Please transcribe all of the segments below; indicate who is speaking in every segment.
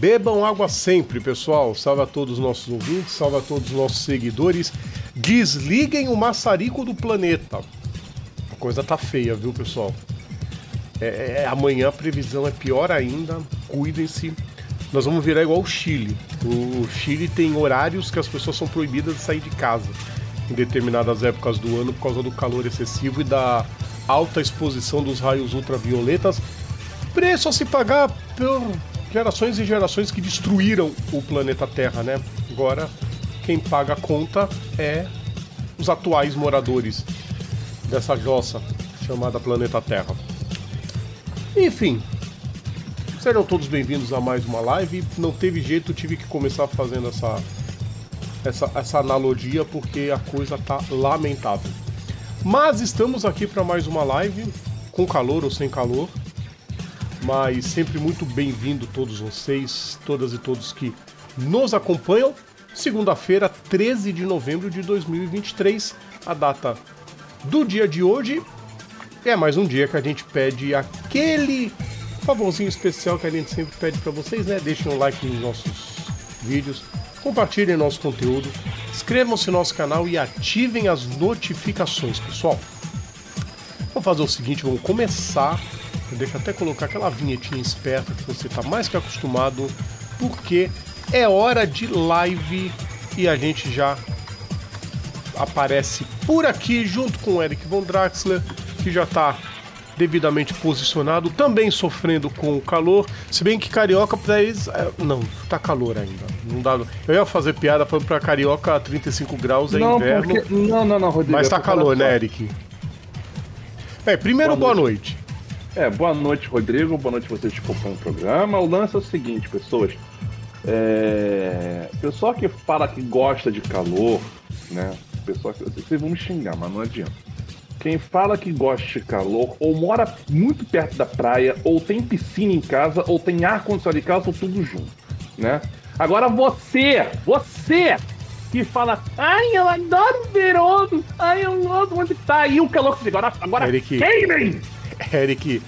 Speaker 1: Bebam água sempre, pessoal. Salve a todos os nossos ouvintes, salve a todos os nossos seguidores. Desliguem o maçarico do planeta. A coisa tá feia, viu, pessoal? É, é, amanhã a previsão é pior ainda. Cuidem-se. Nós vamos virar igual o Chile. O Chile tem horários que as pessoas são proibidas de sair de casa em determinadas épocas do ano por causa do calor excessivo e da alta exposição dos raios ultravioletas. Preço a se pagar por gerações e gerações que destruíram o planeta Terra, né? Agora, quem paga a conta é os atuais moradores dessa jossa chamada planeta Terra. Enfim, sejam todos bem-vindos a mais uma live. Não teve jeito, tive que começar fazendo essa, essa, essa analogia porque a coisa tá lamentável. Mas estamos aqui para mais uma live, com calor ou sem calor. Mas sempre muito bem-vindo todos vocês, todas e todos que nos acompanham. Segunda-feira, 13 de novembro de 2023, a data do dia de hoje. É mais um dia que a gente pede aquele favorzinho especial que a gente sempre pede para vocês, né? Deixem um like nos nossos vídeos, compartilhem nosso conteúdo, inscrevam-se no nosso canal e ativem as notificações, pessoal. Vamos fazer o seguinte, vamos começar. Deixa até colocar aquela vinhetinha esperta que você está mais que acostumado, porque é hora de live e a gente já aparece por aqui junto com o Eric Von Draxler, que já está devidamente posicionado, também sofrendo com o calor, se bem que carioca para eles é, não, tá calor ainda. Não dá. Eu ia fazer piada falando para carioca 35 graus é
Speaker 2: não,
Speaker 1: inverno.
Speaker 2: Porque... Não, não, não, Rodrigo.
Speaker 1: Mas tá calor, né, Eric? É, primeiro boa noite.
Speaker 2: boa noite. É, boa noite, Rodrigo. Boa noite vocês que acompanham o programa. O lance é o seguinte, pessoas. É... Pessoal que fala que gosta de calor, né? Pessoal que. Vocês vão me xingar, mas não adianta. Quem fala que gosta de calor, ou mora muito perto da praia, ou tem piscina em casa, ou tem ar-condicionado em casa, ou tudo junto, né? Agora você, você que fala, ai, eu adoro verão, ai, eu gosto onde tá aí o calor que agora, agora
Speaker 1: Eric,
Speaker 2: queimem!
Speaker 1: Eric,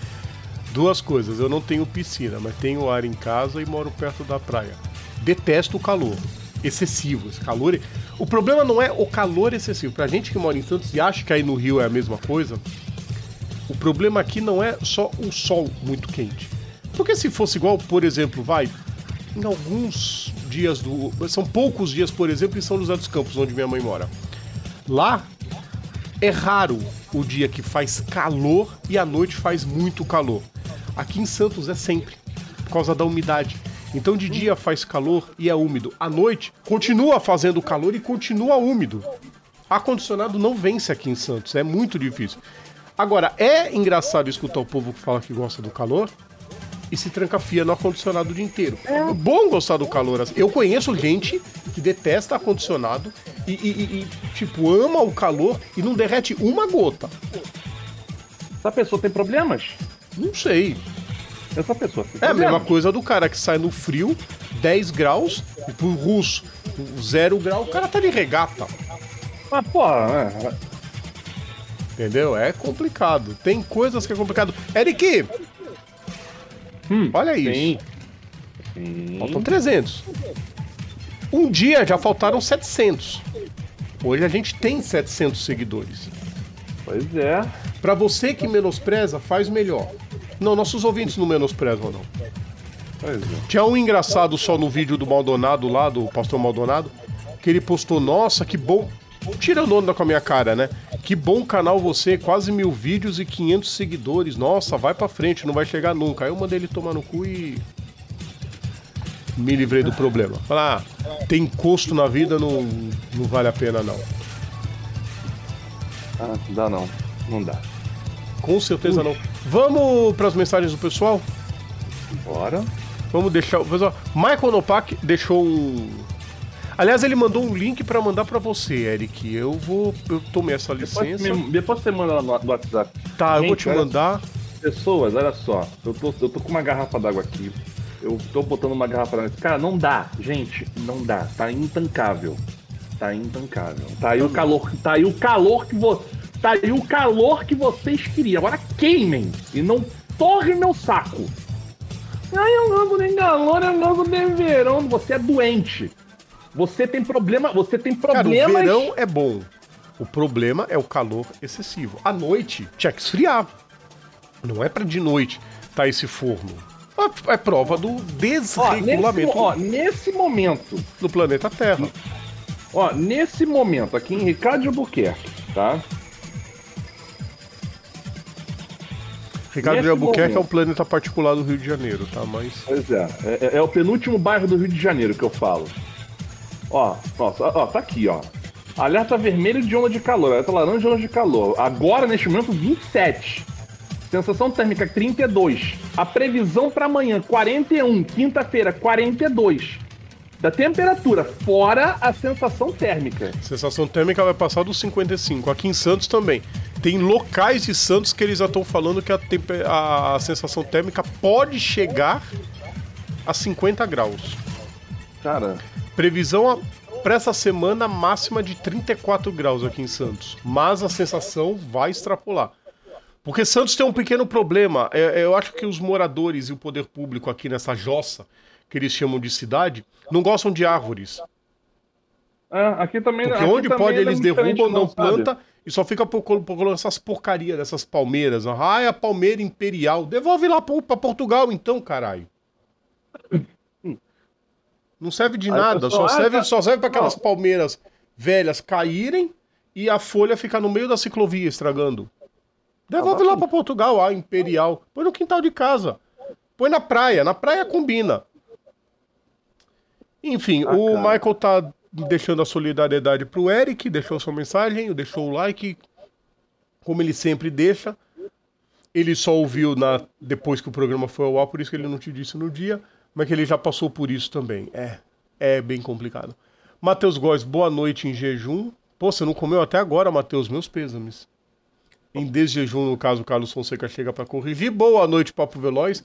Speaker 1: duas coisas, eu não tenho piscina, mas tenho ar em casa e moro perto da praia. Detesto o calor excessivo, esse calor. O problema não é o calor excessivo. Pra gente que mora em Santos e acha que aí no Rio é a mesma coisa, o problema aqui não é só o sol muito quente. Porque se fosse igual, por exemplo, vai, em alguns dias do. São poucos dias, por exemplo, em São José dos Campos, onde minha mãe mora. Lá é raro o dia que faz calor e à noite faz muito calor. Aqui em Santos é sempre, por causa da umidade. Então de dia faz calor e é úmido. À noite continua fazendo calor e continua úmido. Ar-condicionado não vence aqui em Santos, é muito difícil. Agora, é engraçado escutar o povo que fala que gosta do calor e se tranca-fia no ar-condicionado o dia inteiro. É bom gostar do calor. assim. Eu conheço gente que detesta ar-condicionado e, e, e, tipo, ama o calor e não derrete uma gota.
Speaker 2: Essa pessoa tem problemas?
Speaker 1: Não sei.
Speaker 2: Essa pessoa tem
Speaker 1: É a
Speaker 2: problemas.
Speaker 1: mesma coisa do cara que sai no frio, 10 graus, e pro russo, 0 grau, o cara tá de regata.
Speaker 2: Mas, porra, é,
Speaker 1: Entendeu? É complicado. Tem coisas que é complicado. Eric!
Speaker 2: Hum,
Speaker 1: olha isso.
Speaker 2: sim.
Speaker 1: Faltam 300. Um dia já faltaram 700. Hoje a gente tem 700 seguidores.
Speaker 2: Pois é.
Speaker 1: Pra você que menospreza, faz melhor. Não, nossos ouvintes não menosprezam, não.
Speaker 2: Pois é.
Speaker 1: Tinha um engraçado só no vídeo do Maldonado lá, do pastor Maldonado, que ele postou, nossa, que bom. Tirando onda com a minha cara, né? Que bom canal você, quase mil vídeos e 500 seguidores. Nossa, vai pra frente, não vai chegar nunca. Aí eu mandei ele tomar no cu e. Me livrei do problema. Falar, ah, tem custo na vida, não, não vale a pena não.
Speaker 2: Ah, não dá não. Não dá.
Speaker 1: Com certeza não. Vamos pras mensagens do pessoal?
Speaker 2: Bora.
Speaker 1: Vamos deixar. o pessoal. Michael Nopak deixou um. Aliás, ele mandou um link pra mandar pra você, Eric. Eu vou. Eu tomei essa
Speaker 2: Depois,
Speaker 1: licença.
Speaker 2: me- depois você manda lá no, no WhatsApp.
Speaker 1: Tá, eu vou
Speaker 2: Gente,
Speaker 1: te mandar.
Speaker 2: Pessoas, olha só. Eu tô, eu tô com uma garrafa d'água aqui. Eu tô botando uma garrafa d'água. Cara, não dá. Gente, não dá. Tá intancável. Tá intancável. Tá aí o calor. Tá aí o calor que você. Tá aí o calor que vocês queriam. Agora queimem. E não torre meu saco. Ah, eu logo de calor, eu logo de verão. Você é doente. Você tem problema, você tem problemas.
Speaker 1: Cara, o verão é bom. O problema é o calor excessivo. À noite tinha que esfriar. Não é para de noite tá esse forno. É prova do desregulamento
Speaker 2: ó, nesse, ó, nesse momento
Speaker 1: do planeta Terra.
Speaker 2: Ó, nesse momento aqui em Ricardo de Albuquerque, tá?
Speaker 1: Ricardo Nesse de Albuquerque momento. é um planeta particular do Rio de Janeiro, tá? Mas.
Speaker 2: Pois é, é, é, o penúltimo bairro do Rio de Janeiro que eu falo. Ó, nossa, ó, tá aqui, ó. Alerta vermelho de onda de calor, alerta laranja de onda de calor. Agora, neste momento, 27. Sensação térmica 32. A previsão para amanhã, 41. Quinta-feira, 42 da temperatura, fora a sensação térmica.
Speaker 1: Sensação térmica vai passar dos 55. Aqui em Santos também. Tem locais de Santos que eles já estão falando que a, a, a sensação térmica pode chegar a 50 graus.
Speaker 2: Cara.
Speaker 1: Previsão para essa semana máxima de 34 graus aqui em Santos. Mas a sensação vai extrapolar. Porque Santos tem um pequeno problema. É, é, eu acho que os moradores e o poder público aqui nessa jossa, que eles chamam de cidade, não gostam de árvores.
Speaker 2: É, aqui também
Speaker 1: Porque
Speaker 2: aqui
Speaker 1: onde pode eles derrubam, não, não planta e só fica colocando essas porcarias dessas palmeiras. Ah, é a palmeira imperial. Devolve lá pra Portugal então, caralho. Não serve de nada, só serve, só serve para aquelas palmeiras velhas caírem e a folha ficar no meio da ciclovia estragando. Devolve lá para Portugal, a imperial. Põe no quintal de casa. Põe na praia, na praia combina. Enfim, ah, o cara. Michael tá deixando a solidariedade pro Eric, deixou sua mensagem, deixou o like, como ele sempre deixa. Ele só ouviu na, depois que o programa foi ao ar, por isso que ele não te disse no dia, mas que ele já passou por isso também. É, é bem complicado. Matheus Góes, boa noite em jejum. Pô, você não comeu até agora, Matheus, meus pêsames. Em desjejum, no caso, o Carlos Fonseca chega para corrigir. Boa noite, Papo Veloz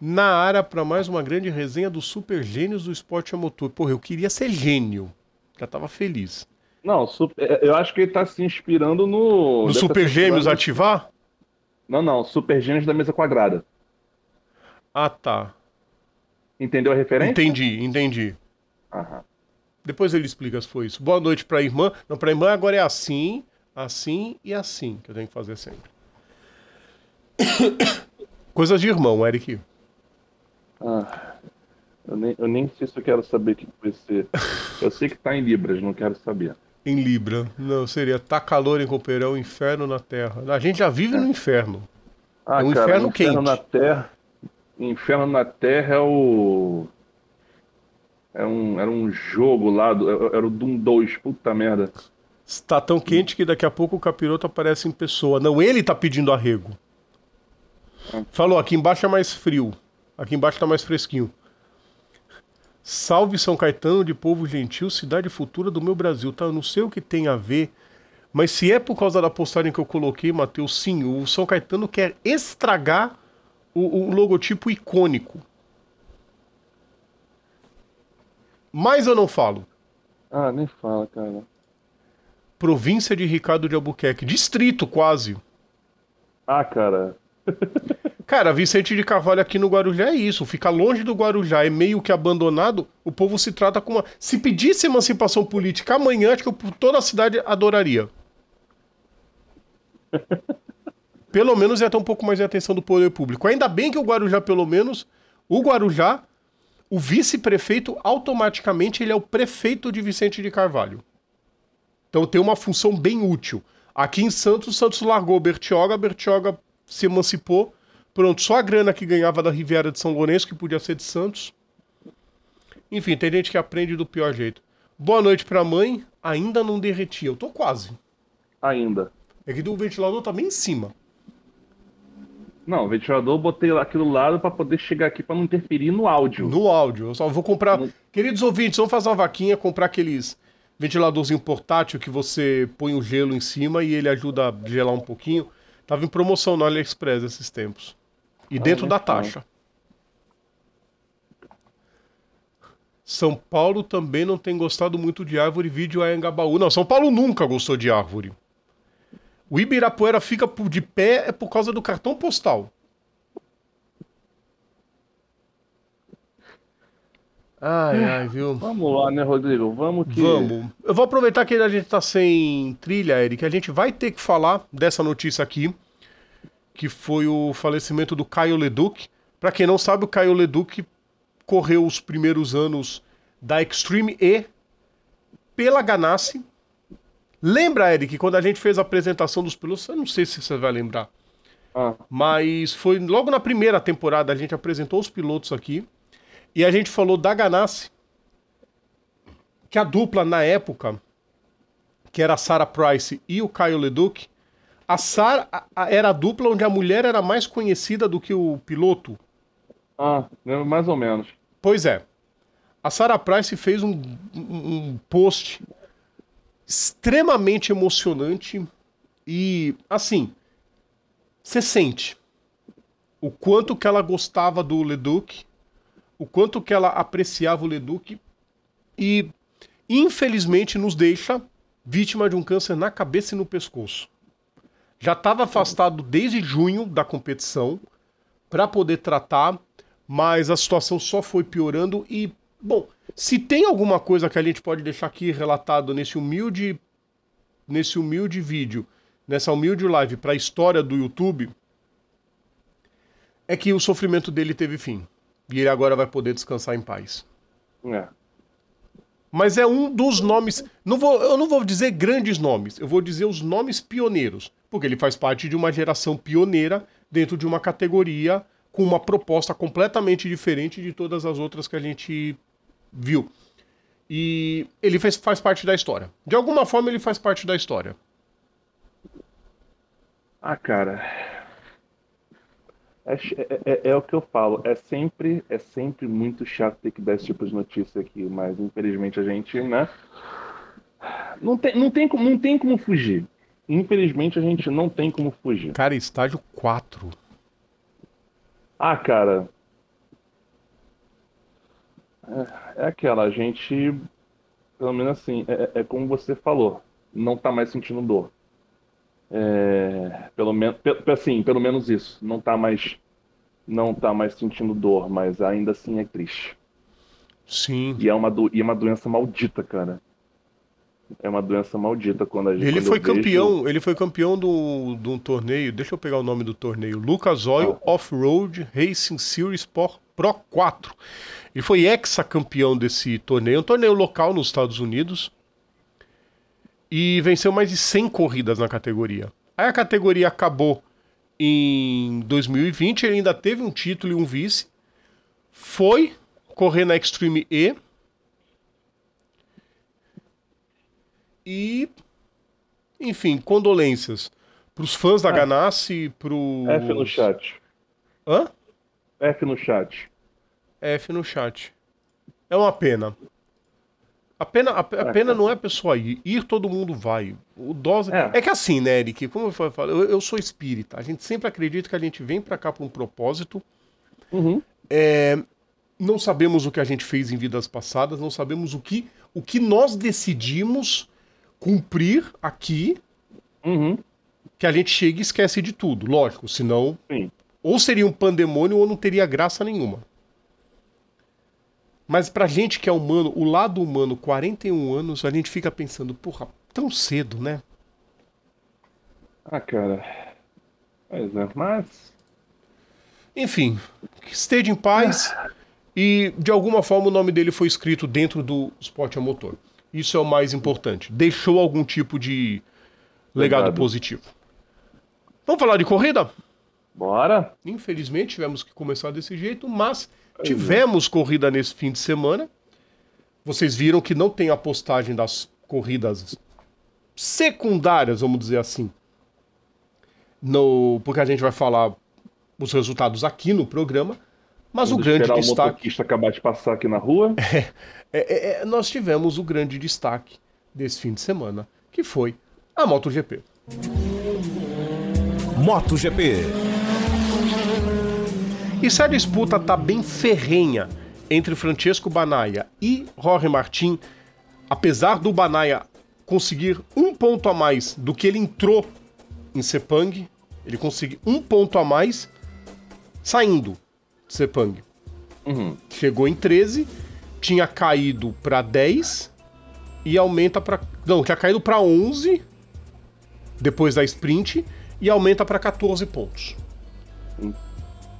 Speaker 1: na área para mais uma grande resenha dos super gênios do esporte a motor. Porra, eu queria ser gênio. Já tava feliz.
Speaker 2: Não, é, eu acho que ele tá se inspirando no.
Speaker 1: No Super Gêmeos ativar?
Speaker 2: Não, não, Super Gêmeos da mesa quadrada.
Speaker 1: Ah, tá.
Speaker 2: Entendeu a referência?
Speaker 1: Entendi, entendi.
Speaker 2: Aham.
Speaker 1: Depois ele explica se foi isso. Boa noite pra irmã. Não, pra irmã agora é assim, assim e assim que eu tenho que fazer sempre. Coisas de irmão, Eric.
Speaker 2: Ah. Eu nem, eu nem sei se eu quero saber o que vai ser. Eu sei que tá em Libras, não quero saber.
Speaker 1: Em Libra. Não, seria tá calor em Cooperão, inferno na Terra. A gente já vive é. no inferno.
Speaker 2: Ah, é um cara, inferno, inferno quente. na Terra. Inferno na Terra é o. É um, era um jogo lá, do, era o Doom 2, puta merda.
Speaker 1: Está tão quente que daqui a pouco o capiroto aparece em pessoa. Não, ele tá pedindo arrego. É. Falou, aqui embaixo é mais frio. Aqui embaixo tá mais fresquinho. Salve São Caetano de povo gentil, cidade futura do meu Brasil. Tá, eu não sei o que tem a ver, mas se é por causa da postagem que eu coloquei, Matheus, sim, o São Caetano quer estragar o, o logotipo icônico. Mas eu não falo.
Speaker 2: Ah, nem fala, cara.
Speaker 1: Província de Ricardo de Albuquerque, distrito quase.
Speaker 2: Ah, cara.
Speaker 1: Cara, Vicente de Carvalho aqui no Guarujá é isso. Fica longe do Guarujá, é meio que abandonado. O povo se trata com uma. Se pedisse emancipação política amanhã, acho que toda a cidade adoraria. pelo menos ia ter um pouco mais de atenção do poder público. Ainda bem que o Guarujá, pelo menos, o Guarujá, o vice-prefeito, automaticamente ele é o prefeito de Vicente de Carvalho. Então tem uma função bem útil. Aqui em Santos, Santos largou Bertioga, Bertioga se emancipou Pronto, só a grana que ganhava da Riviera de São Lourenço, que podia ser de Santos. Enfim, tem gente que aprende do pior jeito. Boa noite pra mãe. Ainda não derreti. Eu tô quase.
Speaker 2: Ainda.
Speaker 1: É que o ventilador tá bem em cima.
Speaker 2: Não, o ventilador eu botei aqui do lado para poder chegar aqui para não interferir no áudio.
Speaker 1: No áudio. Eu só vou comprar. No... Queridos ouvintes, vamos fazer uma vaquinha, comprar aqueles ventiladorzinho portátil que você põe o gelo em cima e ele ajuda a gelar um pouquinho. Tava em promoção no AliExpress esses tempos. E dentro da taxa. São Paulo também não tem gostado muito de árvore, vídeo a Engabaú. Não, São Paulo nunca gostou de árvore. O Ibirapuera fica de pé é por causa do cartão postal. Ai, ai, viu?
Speaker 2: Vamos lá, né, Rodrigo? Vamos que.
Speaker 1: Vamos. Eu vou aproveitar que a gente tá sem trilha, Eric. A gente vai ter que falar dessa notícia aqui, que foi o falecimento do Caio Leduc. Pra quem não sabe, o Caio Leduc correu os primeiros anos da Extreme E pela Ganassi. Lembra, Eric, quando a gente fez a apresentação dos pilotos? Eu não sei se você vai lembrar.
Speaker 2: Ah,
Speaker 1: Mas foi logo na primeira temporada a gente apresentou os pilotos aqui e a gente falou da Ganassi, que a dupla na época, que era a Sarah Price e o Caio Leduc, a Sarah era a dupla onde a mulher era mais conhecida do que o piloto.
Speaker 2: ah, lembro mais ou menos.
Speaker 1: Pois é. A Sarah Price fez um, um- um post extremamente emocionante e, assim, você sente o quanto que ela gostava do Leduc, o quanto que ela apreciava o Leduc e, infelizmente, nos deixa vítima de um câncer na cabeça e no pescoço. Já estava afastado desde junho da competição para poder tratar, mas a situação só foi piorando e, bom, se tem alguma coisa que a gente pode deixar aqui relatado nesse humilde nesse humilde vídeo, nessa humilde live para a história do YouTube, é que o sofrimento dele teve fim. E ele agora vai poder descansar em paz.
Speaker 2: É.
Speaker 1: Mas é um dos nomes. Não vou, eu não vou dizer grandes nomes, eu vou dizer os nomes pioneiros. Porque ele faz parte de uma geração pioneira dentro de uma categoria com uma proposta completamente diferente de todas as outras que a gente viu. E ele faz, faz parte da história. De alguma forma, ele faz parte da história.
Speaker 2: Ah, cara. É, é- é- é o que eu falo. É sempre, é sempre muito chato ter que dar esse tipo de notícia aqui, mas infelizmente a gente, né? Não tem, não tem, como- não tem como fugir. Infelizmente a gente não tem como fugir.
Speaker 1: Cara, estágio 4.
Speaker 2: Ah, cara. É, é aquela, a gente, pelo menos assim, é, é como você falou, não tá mais sentindo dor. É, pelo menos, assim, pelo menos isso, não tá mais, não tá mais sentindo dor, mas ainda assim é triste.
Speaker 1: Sim.
Speaker 2: E é uma, do, e é uma doença maldita, cara. É uma doença maldita quando a gente.
Speaker 1: Ele foi
Speaker 2: eu vejo-
Speaker 1: campeão, ele foi campeão do, de um torneio. Deixa eu pegar o nome do torneio. Lucas Oil
Speaker 2: Ah.
Speaker 1: Off-Road Racing Series Pro, Pro 4. Ele foi ex-campeão desse torneio, um torneio local nos Estados Unidos. E venceu mais de 100 corridas na categoria. Aí a categoria acabou em 2020, ele ainda teve um título e um vice. Foi correr na Extreme E. E enfim, condolências pros fãs da
Speaker 2: Ah.
Speaker 1: Ganassi, pro
Speaker 2: F no chat.
Speaker 1: Hã?
Speaker 2: F no chat.
Speaker 1: F no chat. É uma pena. A pena, a, a pena não é a pessoa ir. Ir todo mundo vai. O dose. É.
Speaker 2: É.
Speaker 1: que assim, né, Eric? Como eu falo, eu, eu sou espírita. A gente sempre acredita que a gente vem pra cá por um propósito.
Speaker 2: Uhum.
Speaker 1: É, não sabemos o que a gente fez em vidas passadas, não sabemos o que, o que nós decidimos cumprir aqui,
Speaker 2: Uhum.
Speaker 1: que a gente chega e esquece de tudo. Lógico, senão
Speaker 2: Sim.
Speaker 1: Ou seria um pandemônio ou não teria graça nenhuma. Mas pra gente que é humano, o lado humano, 41 anos, a gente fica pensando, porra, tão cedo, né?
Speaker 2: Ah, cara. Pois é, mas.
Speaker 1: Enfim, esteja em paz e de alguma forma o nome dele foi escrito dentro do esporte a motor. Isso é o mais importante. Deixou algum tipo de legado
Speaker 2: Legado.
Speaker 1: positivo. Vamos falar de corrida?
Speaker 2: Bora?
Speaker 1: Infelizmente tivemos que começar desse jeito, mas
Speaker 2: é.
Speaker 1: tivemos corrida nesse fim de semana. Vocês viram que não tem a postagem das corridas secundárias, vamos dizer assim. No, porque a gente vai falar os resultados aqui no programa. Mas
Speaker 2: Vamos
Speaker 1: o grande
Speaker 2: esperar o
Speaker 1: destaque.
Speaker 2: motoquista acabar de passar aqui na rua.
Speaker 1: É, é, é, nós tivemos o grande destaque desse fim de semana, que foi a MotoGP.
Speaker 3: MotoGP.
Speaker 1: E se a disputa tá bem ferrenha entre Francesco Banaya e Jorge Martin, apesar do Banaya conseguir um ponto a mais do que ele entrou em Sepang, ele conseguiu um ponto a mais saindo de Sepang.
Speaker 2: Uhum.
Speaker 1: Chegou em 13, tinha caído para 10 e aumenta para não, tinha caído para 11 depois da sprint e aumenta para 14 pontos.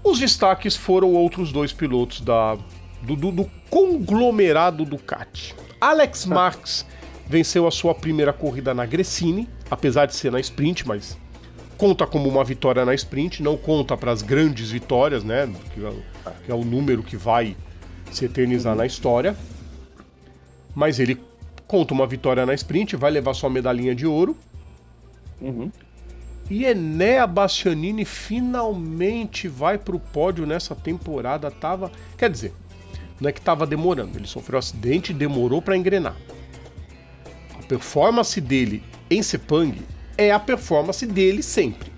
Speaker 1: Os destaques foram outros dois pilotos da, do, do, do conglomerado Ducati. Alex Marques venceu a sua primeira corrida na Gresini, apesar de ser na sprint, mas conta como uma vitória na sprint, não conta para as grandes vitórias, né? Que é, que é, o número que vai se eternizar na história. Mas ele conta uma vitória na sprint, vai levar sua medalhinha de ouro. Uhum. E Enea Bastianini finalmente vai pro pódio nessa temporada. Tava. Quer dizer, não é que tava demorando, ele sofreu um acidente e demorou para engrenar. A performance dele em Sepang é a performance dele sempre.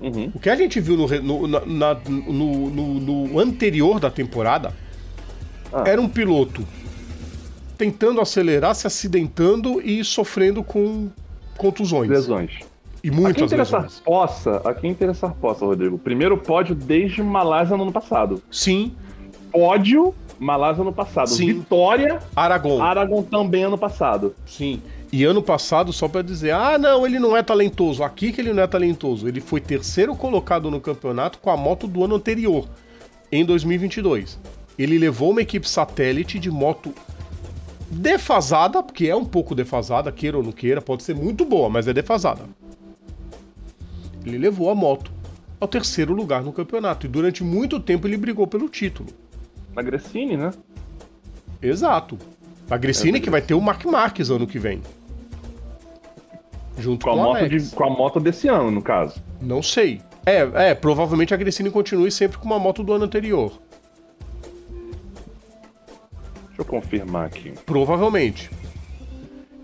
Speaker 1: Uhum. O que a gente viu no, no, na, no, no anterior da temporada ah. era um piloto tentando acelerar, se acidentando e sofrendo com contusões.
Speaker 2: Lesões.
Speaker 1: E muitas
Speaker 2: aqui lesões. Possa, aqui interessar possa, Rodrigo. Primeiro pódio desde Malásia no ano passado.
Speaker 1: Sim.
Speaker 2: Pódio, Malásia no passado.
Speaker 1: Sim.
Speaker 2: Vitória,
Speaker 1: Aragon.
Speaker 2: Aragon também ano passado.
Speaker 1: Sim. E ano passado, só para dizer, ah, não, ele não é talentoso. Aqui que ele não é talentoso. Ele foi terceiro colocado no campeonato com a moto do ano anterior, em 2022. Ele levou uma equipe satélite de moto defasada, porque é um pouco defasada, queira ou não queira, pode ser muito boa, mas é defasada. Ele levou a moto ao terceiro lugar no campeonato e durante muito tempo ele brigou pelo título.
Speaker 2: Na né?
Speaker 1: Exato. A é, que vai ter o Mark Marques ano que vem.
Speaker 2: Junto com, com a, moto de, com a moto desse ano, no caso.
Speaker 1: Não sei. É, é, provavelmente a Gressini continue sempre com uma moto do ano anterior.
Speaker 2: Deixa eu confirmar aqui.
Speaker 1: Provavelmente.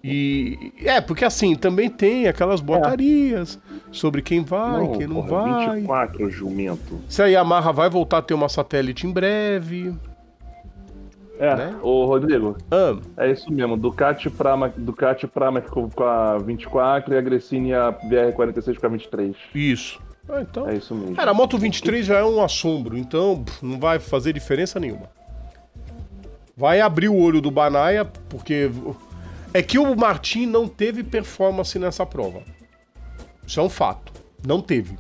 Speaker 1: E é, porque assim, também tem aquelas botarias é. sobre quem vai, não, quem não porra, vai.
Speaker 2: 24, jumento.
Speaker 1: Se a Yamaha vai voltar a ter uma satélite em breve.
Speaker 2: É, né? ô Rodrigo. Ah. É isso mesmo. Ducati Prama, Ducati Prama ficou com a 24 e a Gressini a BR-46 com a 23.
Speaker 1: Isso. Ah, então.
Speaker 2: É isso mesmo.
Speaker 1: Cara, a Moto 23 já é um assombro, então não vai fazer diferença nenhuma. Vai abrir o olho do Banaia, porque é que o Martin não teve performance nessa prova. Isso é um fato. Não teve.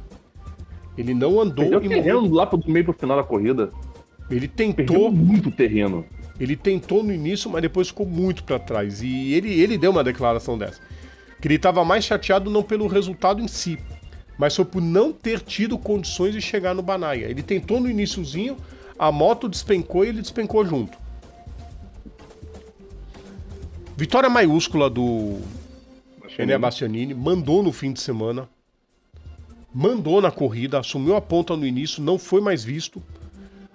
Speaker 1: Ele não andou.
Speaker 2: Perdeu terreno lá pro meio pro final da corrida.
Speaker 1: Ele tentou. Perdeu
Speaker 2: muito terreno.
Speaker 1: Ele tentou no início, mas depois ficou muito para trás. E ele, ele deu uma declaração dessa. Que ele estava mais chateado não pelo resultado em si, mas foi por não ter tido condições de chegar no Banaia. Ele tentou no iníciozinho, a moto despencou e ele despencou junto. Vitória maiúscula do Ené Bastianini, mandou no fim de semana, mandou na corrida, assumiu a ponta no início, não foi mais visto.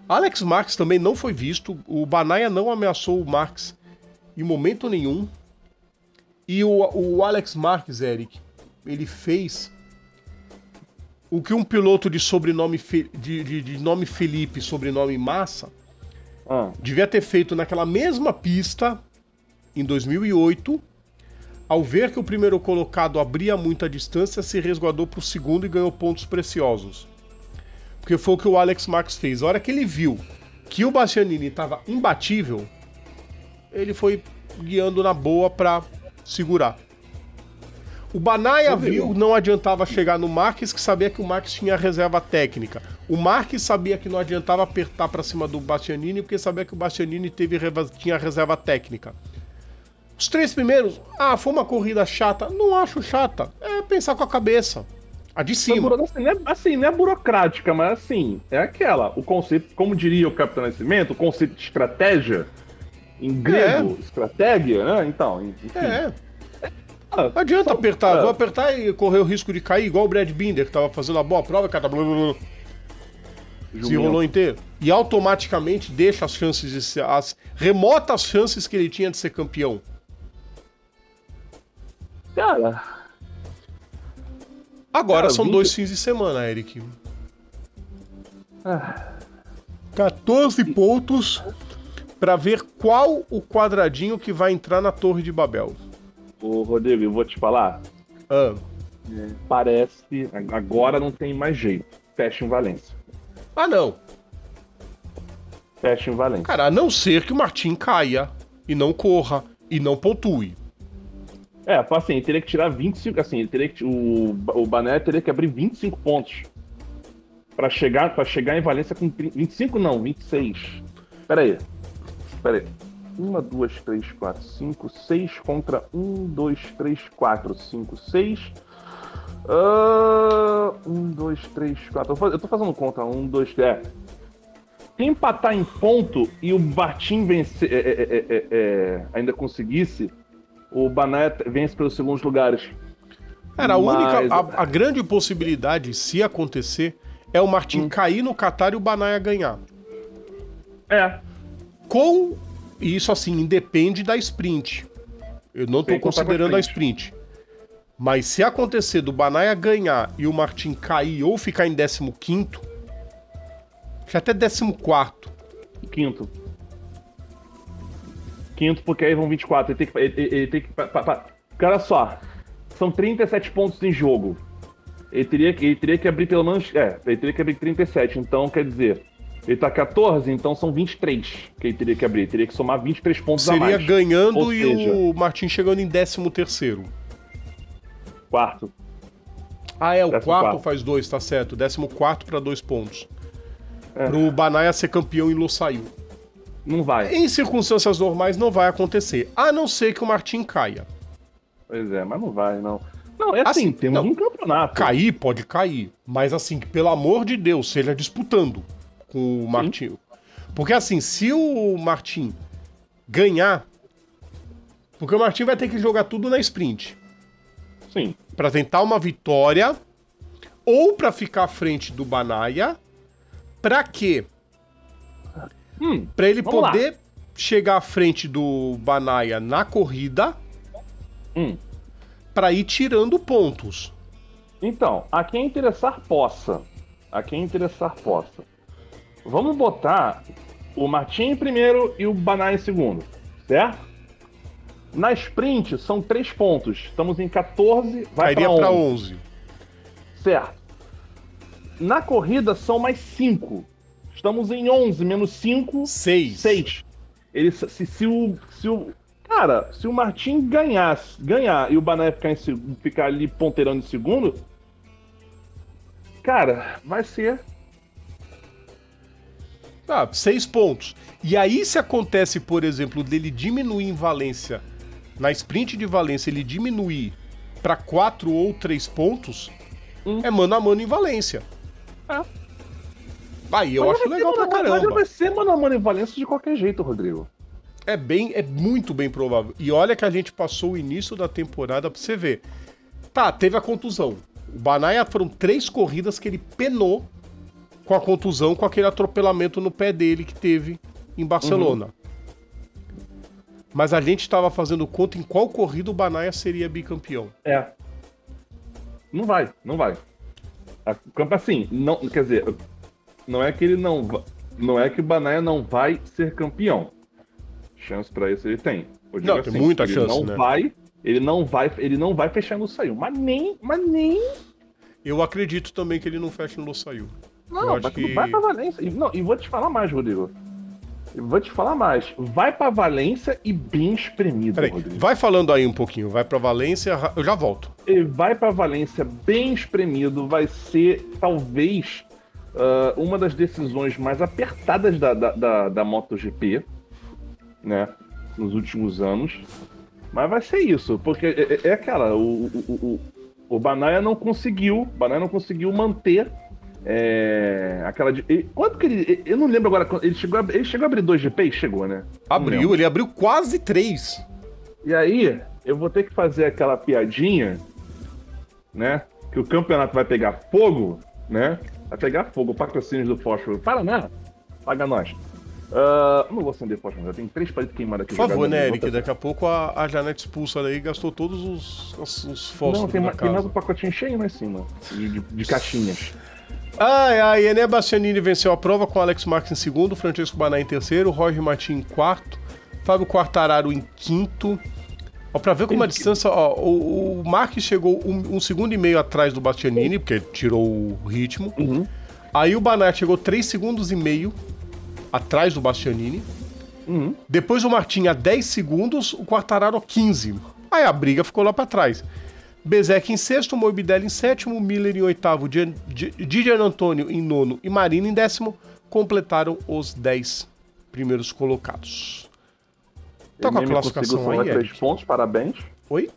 Speaker 1: Alex Marques também não foi visto, o Banaia não ameaçou o Marques em momento nenhum. E o, o Alex Marques, Eric, ele fez o que um piloto de sobrenome de, de, de nome Felipe, sobrenome Massa, ah. devia ter feito naquela mesma pista em 2008, ao ver que o primeiro colocado abria muita distância, se resguardou para o segundo e ganhou pontos preciosos. Porque foi o que o Alex Marques fez. A hora que ele viu que o Bastianini estava imbatível, ele foi guiando na boa para segurar. O Banaia viu, não adiantava chegar no Marques, que sabia que o Marques tinha reserva técnica. O Marques sabia que não adiantava apertar para cima do Bastianini, porque sabia que o Bastianini teve, tinha reserva técnica. Os três primeiros, ah, foi uma corrida chata. Não acho chata. É pensar com a cabeça. A de cima.
Speaker 2: Assim não, é, assim, não é burocrática, mas assim, é aquela. O conceito, como diria o Capitão Nascimento, o conceito de estratégia, em grego, é. estratégia, né? Então, enfim.
Speaker 1: É. Ah, não adianta apertar, é. vou apertar e correr o risco de cair, igual o Brad Binder, que tava fazendo a boa prova, cada blá, blá, blá, se enrolou inteiro. E automaticamente deixa as chances de ser. as remotas chances que ele tinha de ser campeão.
Speaker 2: Cara.
Speaker 1: Agora cara, são 20... dois fins de semana, Eric. Ah. 14 pontos para ver qual o quadradinho que vai entrar na Torre de Babel.
Speaker 2: Ô, Rodrigo, eu vou te falar. Ah. É, parece. Agora não tem mais jeito. Fecha em Valência.
Speaker 1: Ah, não.
Speaker 2: Fecha em Valência.
Speaker 1: Cara, a não ser que o Martin caia e não corra e não pontue.
Speaker 2: É, assim, ele teria que tirar 25. Assim, ele teria que, o, o Bané teria que abrir 25 pontos. Pra chegar, pra chegar em Valência com 30, 25, não, 26. Pera aí. Pera aí. 1, 2, 3, 4, 5, 6 contra 1, 2, 3, 4, 5, 6. 1, 2, 3, 4. Eu tô fazendo conta. 1, 2, 3. É. Se empatar em ponto e o Martin vencer, é, é, é, é, ainda conseguisse, o Bané vence pelos segundos lugares.
Speaker 1: Era a única, a, a, grande possibilidade, se acontecer, é o Martin hum. cair no Qatar e o Banaia ganhar.
Speaker 2: É.
Speaker 1: Com isso assim, independe da sprint. Eu não estou considerando a sprint. Mas se acontecer do Banaia ganhar e o Martin cair ou ficar em 15 quinto, até 14
Speaker 2: Quinto. Quinto, porque aí vão 24. Ele tem que. Ele, ele tem que Cara só. São 37 pontos em jogo. Ele teria, ele teria que abrir pelo menos. É, ele teria que abrir 37. Então, quer dizer. Ele tá 14, então são 23 que ele teria que abrir. Ele teria que somar 23 pontos
Speaker 1: Seria
Speaker 2: a mais.
Speaker 1: Seria ganhando Ou e seja... o Martin chegando em 13 terceiro.
Speaker 2: Quarto.
Speaker 1: Ah, é, o quarto, quarto, faz dois, tá certo. Décimo quarto para dois pontos. É. Pro Banaia ser campeão e saiu.
Speaker 2: Não vai.
Speaker 1: Em circunstâncias normais não vai acontecer, a não ser que o Martin caia.
Speaker 2: Pois é, mas não vai, não. Não, é assim, assim temos não, um campeonato.
Speaker 1: Cair pode cair, mas assim, pelo amor de Deus, seja disputando com o Martin. Sim. Porque assim, se o Martin ganhar, porque o Martin vai ter que jogar tudo na sprint.
Speaker 2: Sim.
Speaker 1: Para tentar uma vitória ou para ficar à frente do Banaia Pra quê? Hum, pra ele poder lá. chegar à frente do Banaia na corrida.
Speaker 2: Hum.
Speaker 1: Pra ir tirando pontos.
Speaker 2: Então, a quem interessar possa. A quem interessar possa. Vamos botar o Martin em primeiro e o Banaia em segundo. Certo? Na sprint são três pontos. Estamos em 14, vai
Speaker 1: para 11. 11.
Speaker 2: Certo. Na corrida são mais 5. Estamos em 11, menos 5.
Speaker 1: 6.
Speaker 2: 6. Ele, se, se, o, se o. Cara, se o Martin ganhasse, ganhar e o Bané ficar, em, ficar ali ponteirando em segundo. Cara, vai ser.
Speaker 1: Ah, seis pontos. E aí, se acontece, por exemplo, dele diminuir em Valência, na sprint de Valência, ele diminuir para quatro ou três pontos, hum. é mano a mano em Valência. É. Aí eu mas acho legal pra caramba. Mas
Speaker 2: vai ser mano a mano em Valência de qualquer jeito, Rodrigo.
Speaker 1: É bem, é muito bem provável. E olha que a gente passou o início da temporada pra você ver. Tá, teve a contusão. O Banaia foram três corridas que ele penou com a contusão, com aquele atropelamento no pé dele que teve em Barcelona. Uhum. Mas a gente estava fazendo conta em qual corrida o Banaia seria bicampeão.
Speaker 2: É. Não vai, não vai. Assim, não, quer dizer, não é que ele não não é que o Banaia não vai ser campeão. Chance para isso ele tem.
Speaker 1: não, assim, tem muita
Speaker 2: ele
Speaker 1: chance,
Speaker 2: não
Speaker 1: né?
Speaker 2: vai, ele não vai, ele não vai fechar no saiu, mas nem, mas nem
Speaker 1: Eu acredito também que ele não fecha no saiu.
Speaker 2: Não, vai, que... vai pra Valência. E, não, e vou te falar mais, Rodrigo. Vou te falar mais. Vai pra Valência e bem espremido, Peraí, Rodrigo.
Speaker 1: Vai falando aí um pouquinho. Vai pra Valência, eu já volto.
Speaker 2: Ele vai pra Valência bem espremido. Vai ser, talvez, uh, uma das decisões mais apertadas da, da, da, da MotoGP, né? Nos últimos anos. Mas vai ser isso, porque é, é, é aquela. O, o, o, o Banaia não conseguiu. Banaia não conseguiu manter é, aquela de. Quanto que ele. Eu não lembro agora. Ele chegou a, ele chegou a abrir dois GPs? Chegou, né?
Speaker 1: Abriu, ele abriu quase três.
Speaker 2: E aí, eu vou ter que fazer aquela piadinha, né? Que o campeonato vai pegar fogo, né? Vai pegar fogo, patrocínios do fósforo. Paraná, paga nós. Uh, não vou acender fósforo, já tem três palitos queimados aqui.
Speaker 1: Por favor, né, Eric? Daqui a pouco a, a Janete expulsa aí gastou todos os, os, os fósforos. Não,
Speaker 2: tem, tem mais um pacotinho cheio lá em cima, de, de, de caixinhas.
Speaker 1: Ai, ai, Ené Bastianini venceu a prova com Alex Marques em segundo, Francesco Baná em terceiro, Roger Martin em quarto, Fábio Quartararo em quinto. Ó, pra ver como a distância, ó, o, o Marques chegou um, um, segundo e meio atrás do Bastianini, porque tirou o ritmo.
Speaker 2: Uhum.
Speaker 1: Aí o Baná chegou três segundos e meio atrás do Bastianini.
Speaker 2: Uhum.
Speaker 1: Depois o Martin a 10 segundos, o Quartararo a 15. Aí a briga ficou lá para trás. Bezek em sexto, Morbidelli em sétimo, Miller em oitavo, Didier Antônio em nono e Marino em décimo completaram os 10 primeiros colocados.
Speaker 2: Tá com a classificação aí, três pontos, parabéns.
Speaker 1: Oi?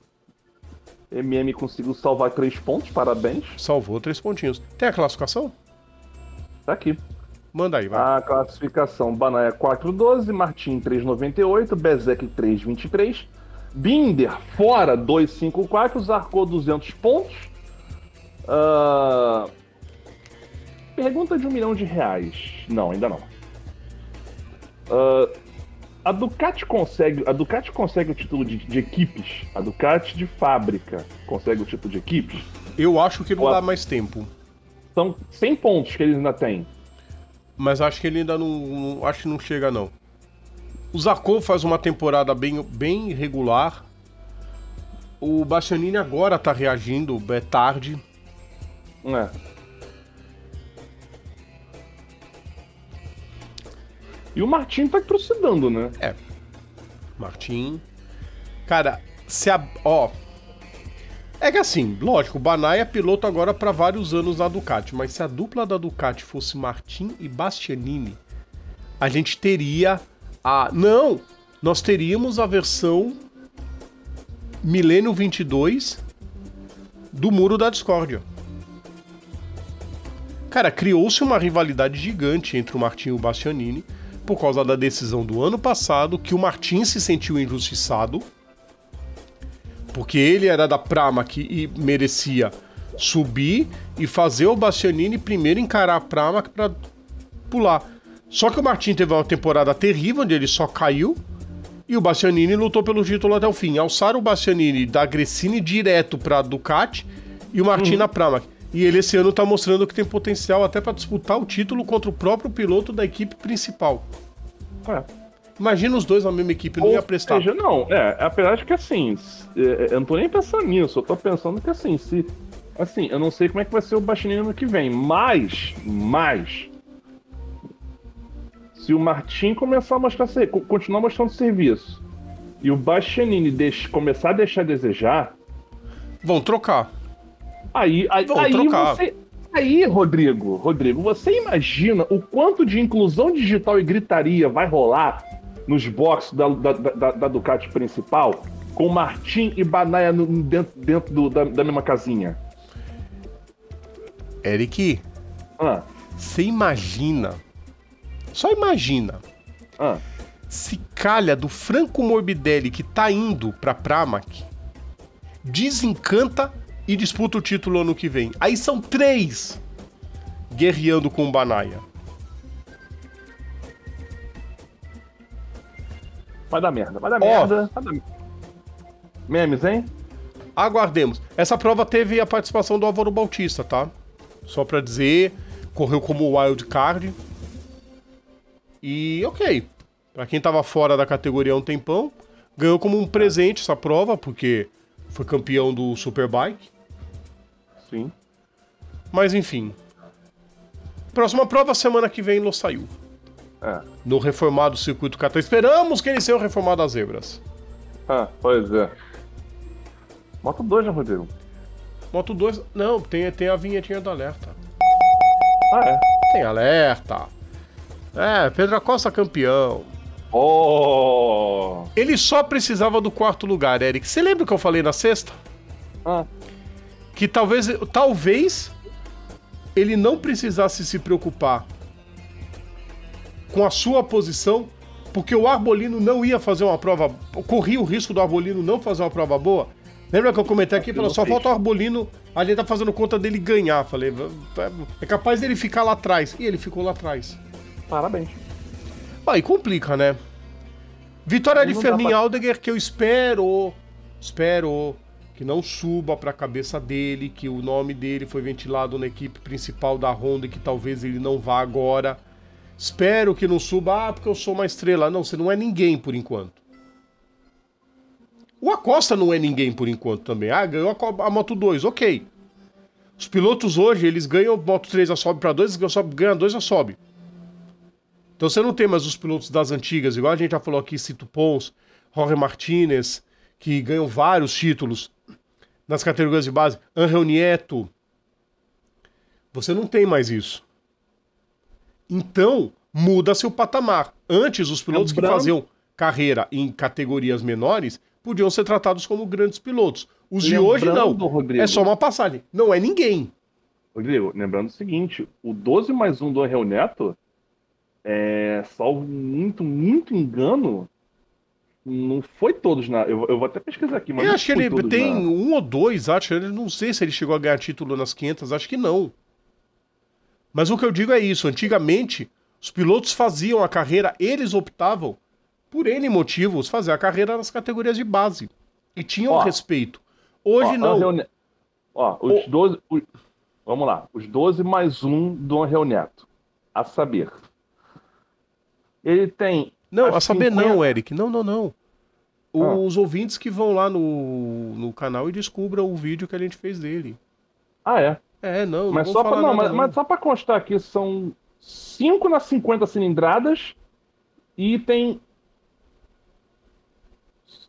Speaker 2: MM conseguiu salvar três pontos, parabéns.
Speaker 1: Salvou três pontinhos. Tem a classificação?
Speaker 2: Tá aqui.
Speaker 1: Manda aí, vai.
Speaker 2: A classificação: Banaia 4,12, Martin 3,98, Bezek 3,23, Binder fora 2,54, Zarcou 200 pontos. Uh... Pergunta de um milhão de reais. Não, ainda não. Uh... A Ducati consegue, a Ducati consegue o título de, de, equipes. A Ducati de fábrica consegue o título de equipes.
Speaker 1: Eu acho que não Ou dá mais tempo.
Speaker 2: São 100 pontos que eles ainda têm.
Speaker 1: Mas acho que ele ainda não, não acho que não chega não. O Zarco faz uma temporada bem, bem regular. O Bastianini agora tá reagindo, é tarde.
Speaker 2: É. E o Martin tá trucidando, né?
Speaker 1: É. Martin. Cara, se a. Ó. É que assim, lógico, o Banai é piloto agora para vários anos na Ducati, mas se a dupla da Ducati fosse Martin e Bastianini, a gente teria a. Não! Nós teríamos a versão Milênio 22 do Muro da Discórdia. Cara, criou-se uma rivalidade gigante entre o Martin e o Bastianini por causa da decisão do ano passado que o Martin se sentiu injustiçado, porque ele era da Pramac e merecia subir e fazer o Bastianini primeiro encarar a Pramac para pular. Só que o Martin teve uma temporada terrível, onde ele só caiu, e o Bastianini lutou pelo título até o fim. Alçaram o Bastianini da Gressini direto para Ducati e o Martin uhum. na Pramac. E ele esse ano tá mostrando que tem potencial até para disputar o título contra o próprio piloto da equipe principal. É. Imagina os dois na mesma equipe, não Ou ia prestar.
Speaker 2: Seja, não, é, apesar de que assim, é, eu não tô nem pensando nisso, eu tô pensando que assim, se. Assim, eu não sei como é que vai ser o Bastianini no que vem, mas. Mas. Se o Martin começar a mostrar, continuar mostrando serviço e o Bastianini começar a deixar a desejar.
Speaker 1: Vão trocar.
Speaker 2: Aí, aí, aí você. Aí, Rodrigo, Rodrigo, você imagina o quanto de inclusão digital e gritaria vai rolar nos boxes da, da, da, da Ducati principal com Martin e Banaia no, dentro, dentro do, da, da, mesma casinha?
Speaker 1: Eric, ah. você imagina, só imagina, ah. se calha do Franco Morbidelli que tá indo pra Pramac, desencanta e disputa o título ano que vem. Aí são três guerreando com o Banaia.
Speaker 2: Vai dar merda, vai dar merda. Vai dar... Memes, hein?
Speaker 1: Aguardemos. Essa prova teve a participação do Álvaro Bautista, tá? Só pra dizer, correu como wild card. E ok. Pra quem tava fora da categoria há um tempão, ganhou como um presente essa prova, porque foi campeão do Superbike.
Speaker 2: Sim.
Speaker 1: Mas enfim. Próxima prova, semana que vem, Lo saiu.
Speaker 2: É.
Speaker 1: No reformado circuito Catar. Esperamos que ele seja o reformado das zebras.
Speaker 2: Ah, pois é. Moto 2, né, Rodrigo?
Speaker 1: Moto 2. Não, tem, tem a vinhetinha do alerta.
Speaker 2: Ah, é?
Speaker 1: Tem alerta. É, Pedro Acosta campeão.
Speaker 2: Oh!
Speaker 1: Ele só precisava do quarto lugar, Eric. Você lembra o que eu falei na sexta?
Speaker 2: Ah
Speaker 1: que talvez, talvez ele não precisasse se preocupar com a sua posição, porque o Arbolino não ia fazer uma prova, corria o risco do Arbolino não fazer uma prova boa. Lembra que eu comentei aqui? Falou, só falta o Arbolino, a gente tá fazendo conta dele ganhar. Falei, é capaz dele ficar lá atrás. E ele ficou lá atrás.
Speaker 2: Parabéns.
Speaker 1: Aí complica, né? Vitória de Fermin pra... Aldeguer, que eu espero, espero que não suba para a cabeça dele, que o nome dele foi ventilado na equipe principal da Honda e que talvez ele não vá agora. Espero que não suba, ah, porque eu sou uma estrela. Não, você não é ninguém por enquanto. O Acosta não é ninguém por enquanto também. Ah, ganhou a, Moto 2, ok. Os pilotos hoje, eles ganham Moto 3 já sobe para 2, ganham 2 já sobe. Então você não tem mais os pilotos das antigas, igual a gente já falou aqui, Cito Pons, Jorge Martinez, que ganham vários títulos nas categorias de base, Angel Nieto. Você não tem mais isso. Então, muda-se o patamar. Antes, os pilotos Lembrando... que faziam carreira em categorias menores podiam ser tratados como grandes pilotos. Os lembrando, de hoje não. Rodrigo, é só uma passagem. Não é ninguém.
Speaker 2: Rodrigo, lembrando o seguinte: o 12 mais 1 do Angel Neto, é, salvo muito, muito engano, não foi todos na. Eu, eu vou até pesquisar aqui, mas.
Speaker 1: Eu acho que ele tem na... um ou dois, acho. Eu não sei se ele chegou a ganhar título nas 500, acho que não. Mas o que eu digo é isso: antigamente, os pilotos faziam a carreira, eles optavam, por N motivos, fazer a carreira nas categorias de base. E tinham ó, respeito. Hoje ó, não.
Speaker 2: Reune... Ó, os o... 12. O... Vamos lá. Os 12 mais um do Angel Neto. A saber. Ele tem.
Speaker 1: Não, a saber 50... não, Eric. Não, não, não. Ah. Os ah. ouvintes que vão lá no, no canal e descubram o vídeo que a gente fez dele.
Speaker 2: Ah, é?
Speaker 1: É, não.
Speaker 2: Mas, não só, pra, não, mas, mas, só pra constar aqui, são 5 nas 50 cilindradas e tem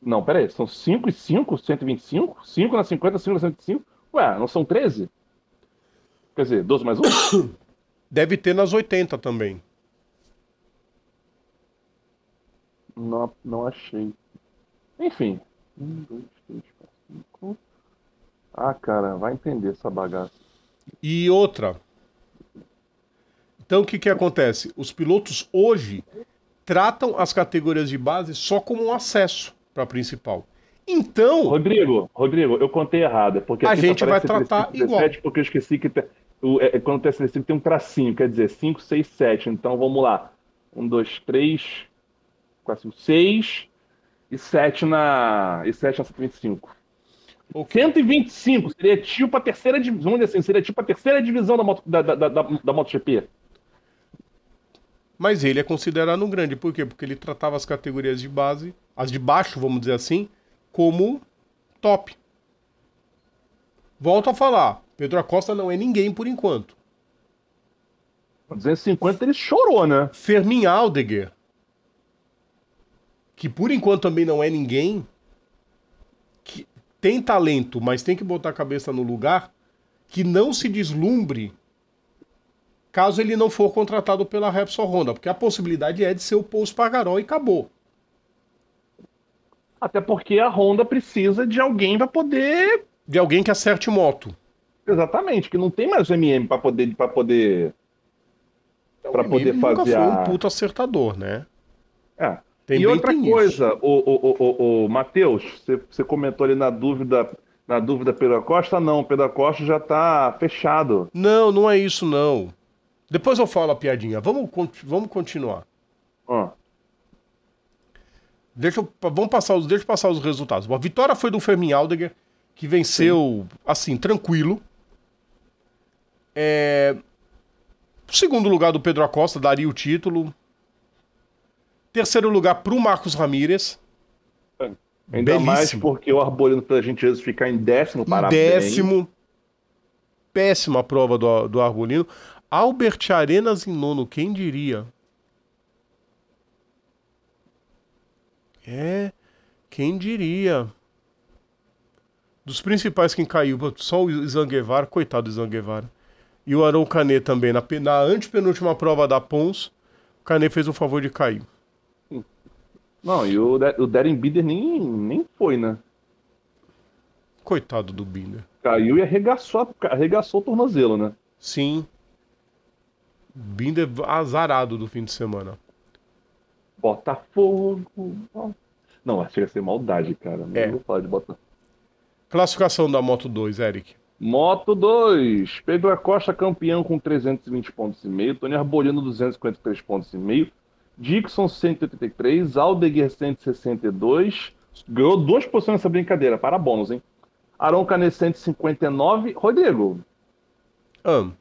Speaker 2: não, pera aí, são 5 e 5, 125? 5 na 50, 5 na 125? Ué, não são 13? Quer dizer, 12 mais 1?
Speaker 1: Deve ter nas 80 também.
Speaker 2: Não, não achei. Enfim. 1, 2, 3, 4, 5. Ah, cara, vai entender essa bagaça.
Speaker 1: E outra. Então o que, que acontece? Os pilotos hoje tratam as categorias de base só como um acesso para a principal. Então.
Speaker 2: Rodrigo, Rodrigo, eu contei errado. Porque
Speaker 1: a gente vai tratar 17, igual.
Speaker 2: Porque eu esqueci que o, é, quando tem recibo tem um tracinho, quer dizer 5, 6, 7. Então vamos lá. 1, 2, 3, 4, 5, 6 e 7 na. E 7 na 125. O 125 seria tipo a terceira divisão, vamos dizer assim, seria tipo a terceira divisão da, moto, da, da, da, da MotoGP.
Speaker 1: Mas ele é considerado um grande, por quê? Porque ele tratava as categorias de base as de baixo, vamos dizer assim, como top. Volto a falar, Pedro Acosta não é ninguém por enquanto.
Speaker 2: 250 ele chorou, né?
Speaker 1: Fermin Aldegger, que por enquanto também não é ninguém, que tem talento, mas tem que botar a cabeça no lugar, que não se deslumbre caso ele não for contratado pela Repsol Honda, porque a possibilidade é de ser o Paul Spargaró e acabou.
Speaker 2: Até porque a Honda precisa de alguém para poder.
Speaker 1: De alguém que acerte moto.
Speaker 2: Exatamente, que não tem mais o MM para poder. Pra poder para poder fazer. Nunca foi
Speaker 1: a... um puto acertador, né?
Speaker 2: É. Tem e outra coisa, o, o, o, o, Matheus, você, você comentou ali na dúvida na dúvida Pedro Costa, não, Pedro Costa já tá fechado.
Speaker 1: Não, não é isso não. Depois eu falo a piadinha. Vamos, vamos continuar.
Speaker 2: Ah.
Speaker 1: Deixa eu, vamos passar os, deixa passar os resultados. A vitória foi do Fermin Aldegger, que venceu, Sim. assim, tranquilo. É... Segundo lugar do Pedro Acosta, daria o título. Terceiro lugar para o Marcos Ramírez.
Speaker 2: Ainda Belíssimo. mais porque o Arbolino, pela gentileza, ficar em décimo para
Speaker 1: Décimo. Péssima prova do, do Arbolino. Albert Arenas em nono, quem diria? É, quem diria? Dos principais quem caiu, só o Zanguevara, coitado do Zanguevara. E o Arão Canet também. Na, na antepenúltima prova da Pons, o Canet fez o favor de cair.
Speaker 2: Não, e o, o Darren Binder nem, nem foi, né?
Speaker 1: Coitado do Binder.
Speaker 2: Caiu e arregaçou, arregaçou o tornozelo, né?
Speaker 1: Sim. Binder azarado do fim de semana.
Speaker 2: Botafogo. Não, chega a ser maldade, cara. Não é. vou falar de Botafogo.
Speaker 1: Classificação da Moto 2, Eric.
Speaker 2: Moto 2. Pedro Acosta campeão com 320 pontos e meio. Tony Arbolino 253 pontos e meio. Dixon 183. Aldeguer 162. Ganhou duas posições nessa brincadeira. Para bônus, hein? Arão Canet 159. Rodrigo.
Speaker 1: Um.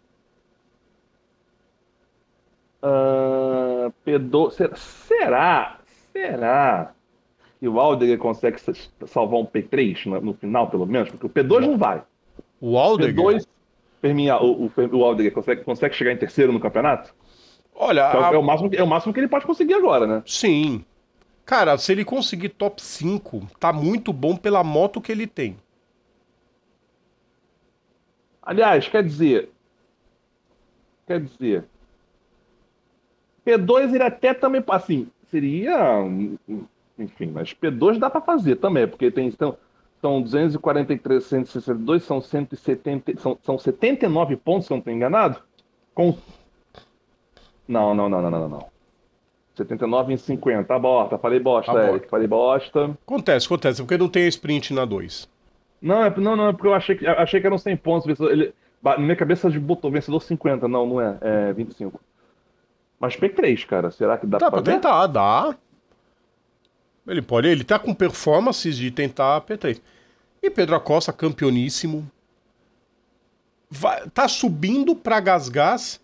Speaker 2: Uh, Pedro... Será? Será que o Aldeguer consegue salvar um P3 no, no final, pelo menos? Porque o P2 não vai.
Speaker 1: O Aldeguer?
Speaker 2: P2, Ferminha, o, o, o Aldeguer consegue, consegue chegar em terceiro no campeonato?
Speaker 1: Olha,
Speaker 2: É, o-
Speaker 1: a-
Speaker 2: é o máximo, é o máximo que ele pode conseguir agora, né?
Speaker 1: sim. Cara, se ele conseguir top 5, tá muito bom pela moto que ele tem.
Speaker 2: Aliás, quer dizer. Quer dizer. P2 ele até também. Assim, seria. Enfim, mas P2 dá pra fazer também, porque tem. São, são 243, 162, são 170. São, são 79 pontos, se eu não estou enganado? Com. Não, não, não, não, não, não, não. 79 em 50. Aborta, falei bosta,
Speaker 1: Aborta.
Speaker 2: Eric. Falei bosta.
Speaker 1: Acontece, acontece, porque não tem sprint na 2.
Speaker 2: Não, é, não, não, é porque eu achei que, achei que eram 100 pontos. Ele, na minha cabeça de botou vencedor 50. Não, não é. É 25. Mas P3, cara, será que dá
Speaker 1: Dá
Speaker 2: pra
Speaker 1: pra tentar, dá. Ele pode, ele tá com performances de tentar P3. E Pedro Acosta, campeoníssimo. Vai, tá subindo pra Gasgas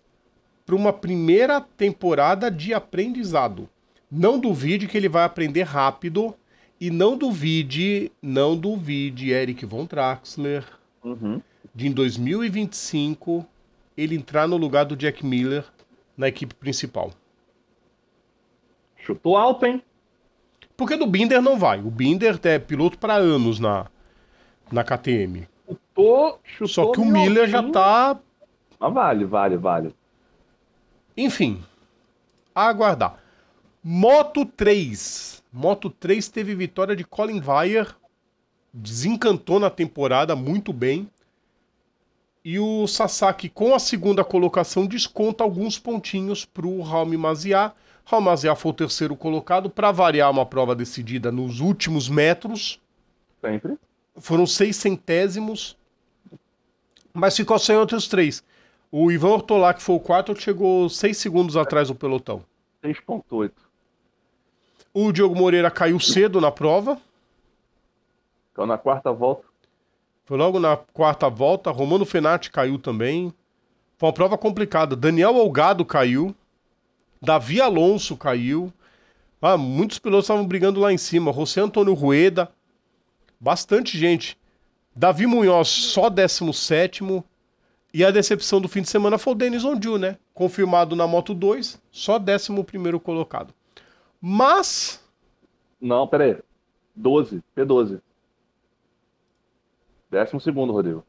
Speaker 1: pra uma primeira temporada de aprendizado. Não duvide que ele vai aprender rápido. E não duvide, não duvide, Eric Von Traxler,
Speaker 2: Uhum.
Speaker 1: de em 2025 ele entrar no lugar do Jack Miller na equipe principal.
Speaker 2: Chutou alto, hein?
Speaker 1: Porque do Binder não vai. O Binder é piloto para anos na, na KTM.
Speaker 2: Chutou, chutou
Speaker 1: Só que o Miller já tá.
Speaker 2: Mas vale, vale, vale.
Speaker 1: Enfim, a aguardar. Moto 3. Moto 3 teve vitória de Colin Weyer. Desencantou na temporada muito bem. E o Sasaki, com a segunda colocação, desconta alguns pontinhos para o Raul Maziar. Raul Maziar foi o terceiro colocado. Para variar uma prova decidida nos últimos metros.
Speaker 2: Sempre.
Speaker 1: Foram seis centésimos, mas ficou sem outros três. O Ivan Ortolá, que foi o quarto, chegou seis segundos atrás do pelotão.
Speaker 2: 6.8.
Speaker 1: O Diogo Moreira caiu cedo na prova.
Speaker 2: Então na quarta volta.
Speaker 1: Foi logo na quarta volta. Romano Fenati caiu também. Foi uma prova complicada. Daniel Olgado caiu. Davi Alonso caiu. Ah, muitos pilotos estavam brigando lá em cima. José Antônio Rueda. Bastante gente. Davi Munhoz, só 17. E a decepção do fim de semana foi o Denis Ondiu, né? Confirmado na Moto 2, só 11 colocado. Mas
Speaker 2: Não, pera aí. 12. P12. Décimo segundo, Rodrigo.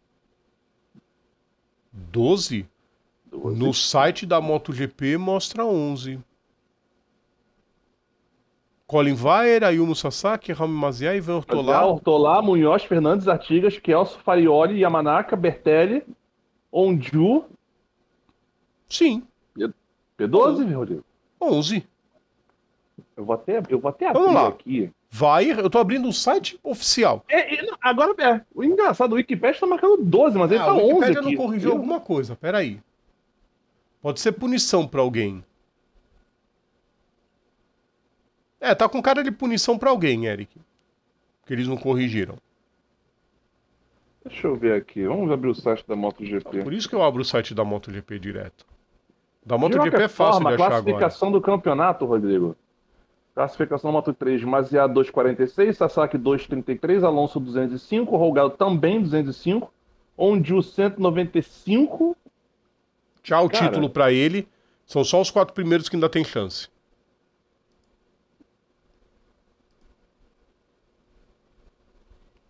Speaker 1: 12
Speaker 2: 12.
Speaker 1: no site da MotoGP mostra 11. Colin Vaer, Ayumu Sasaki, Rami Maziar, Ivan
Speaker 2: Ortolá.
Speaker 1: Ortolá,
Speaker 2: Munhoz, Fernandes, Artigas, Kelso, Farioli, Yamanaka, Bertelli, Onju.
Speaker 1: Sim,
Speaker 2: P12, Rodrigo?
Speaker 1: 11.
Speaker 2: Eu vou até, eu vou até
Speaker 1: Vamos
Speaker 2: abrir
Speaker 1: lá.
Speaker 2: aqui.
Speaker 1: Vaer, eu tô abrindo o site oficial.
Speaker 2: É, é, agora, é, o engraçado, o Wikipedia tá marcando 12, mas ele
Speaker 1: Ah,
Speaker 2: tá
Speaker 1: o
Speaker 2: 11
Speaker 1: Wikipedia
Speaker 2: aqui.
Speaker 1: não corrigiu alguma coisa, peraí. Pode ser punição pra alguém. É, tá com cara de punição pra alguém, Eric. Que eles não corrigiram.
Speaker 2: Deixa eu ver aqui, vamos abrir o site da MotoGP.
Speaker 1: Por isso que eu abro o site da MotoGP direto. Da MotoGP é fácil
Speaker 2: forma,
Speaker 1: de achar agora.
Speaker 2: classificação do campeonato, Rodrigo. Classificação Moto 3, Maziá 2,46, Sasaki 2,33, Alonso 205, Rolgado também 205, Ondiu 195.
Speaker 1: Tchau,
Speaker 2: Cara.
Speaker 1: título pra ele. São só os quatro primeiros que ainda tem chance.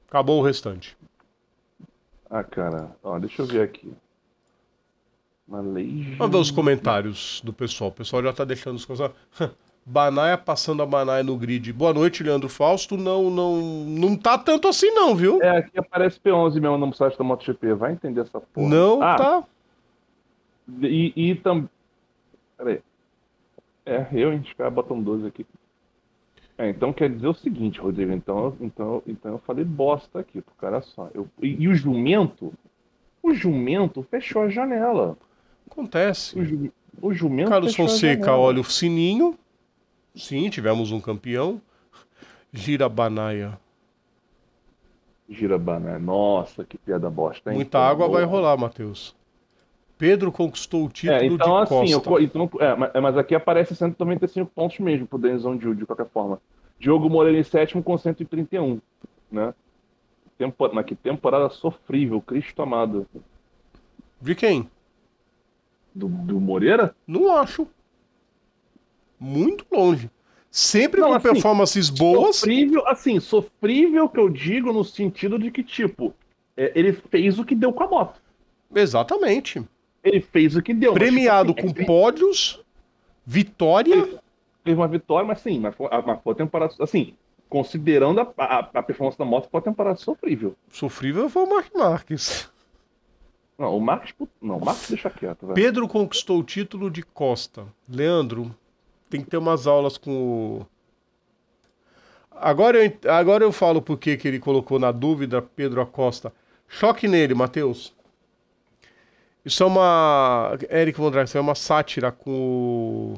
Speaker 1: Acabou o restante.
Speaker 2: Ah, cara, ó, deixa eu ver aqui. Malaysia.
Speaker 1: Vamos ver os comentários do pessoal. O pessoal já tá deixando os comentários. Banaia passando a Banaia no grid. Boa noite, Leandro Fausto. Não, não, não tá tanto assim não, viu?
Speaker 2: É, aqui aparece P11 mesmo no site da MotoGP. Vai entender essa porra.
Speaker 1: não
Speaker 2: ah,
Speaker 1: tá.
Speaker 2: E, e também. Peraí. É, eu, caras botam 12 aqui. É, então quer dizer o seguinte, Rodrigo. Então, eu- então, então eu falei bosta aqui pro cara só. Eu, e, e o jumento? O jumento fechou a janela. O,
Speaker 1: Acontece.
Speaker 2: ju, o jumento
Speaker 1: Carlos
Speaker 2: fechou a
Speaker 1: Fonseca olha o sininho. Sim, tivemos um campeão. Gira Banaia.
Speaker 2: Gira banana. Nossa, que piada bosta, hein?
Speaker 1: Muita água vai
Speaker 2: amor.
Speaker 1: rolar, Matheus. Pedro conquistou o título
Speaker 2: É, então
Speaker 1: de
Speaker 2: assim, eu,
Speaker 1: Costa.
Speaker 2: co- então, é, mas- é, mas aqui aparece 195 pontos mesmo pro Denison Gil, de qualquer forma. Diogo Moreira em sétimo com 131, né? Tempo, mas que temporada sofrível, Cristo amado.
Speaker 1: De quem?
Speaker 2: Do, do Moreira?
Speaker 1: Não acho. Muito longe. Sempre
Speaker 2: Não,
Speaker 1: com
Speaker 2: assim,
Speaker 1: performances boas.
Speaker 2: Sofrível, assim, sofrível que eu digo no sentido de que, tipo, é, ele fez o que deu com a moto.
Speaker 1: Exatamente.
Speaker 2: Ele fez o que deu. mas,
Speaker 1: Premiado
Speaker 2: tipo, assim,
Speaker 1: com pódios, vitória.
Speaker 2: Teve uma vitória, mas sim, mas foi, mas foi temporada. Assim, considerando a, a, a performance da moto, foi uma temporada sofrível.
Speaker 1: Sofrível foi o Mark Marques.
Speaker 2: Não, o Marcos. Não, o Marcos deixa quieto, velho.
Speaker 1: Pedro conquistou o título de Costa. Leandro, tem que ter umas aulas com o. Agora eu, agora eu falo por que ele colocou na dúvida Pedro Acosta. Choque nele, Matheus. Isso é uma. Eric Von isso é uma sátira com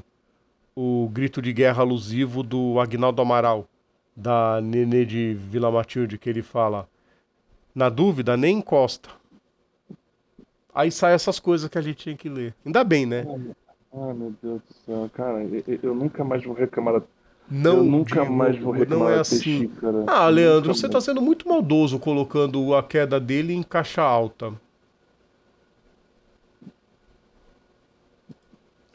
Speaker 1: o, o grito de guerra alusivo do Agnaldo Amaral, da Nenê de Vila Matilde, que ele fala. Na dúvida, nem encosta. Aí sai essas coisas que a gente tinha que ler. Ainda bem, né?
Speaker 2: Ai, meu Deus do céu, cara, eu, eu- nunca mais vou reclamar.
Speaker 1: Não,
Speaker 2: eu nunca
Speaker 1: digo,
Speaker 2: mais vou reclamar
Speaker 1: Não é assim.
Speaker 2: Cara.
Speaker 1: Ah, Leandro,
Speaker 2: Nunca
Speaker 1: você tá
Speaker 2: mais.
Speaker 1: sendo muito maldoso colocando a queda dele em caixa alta.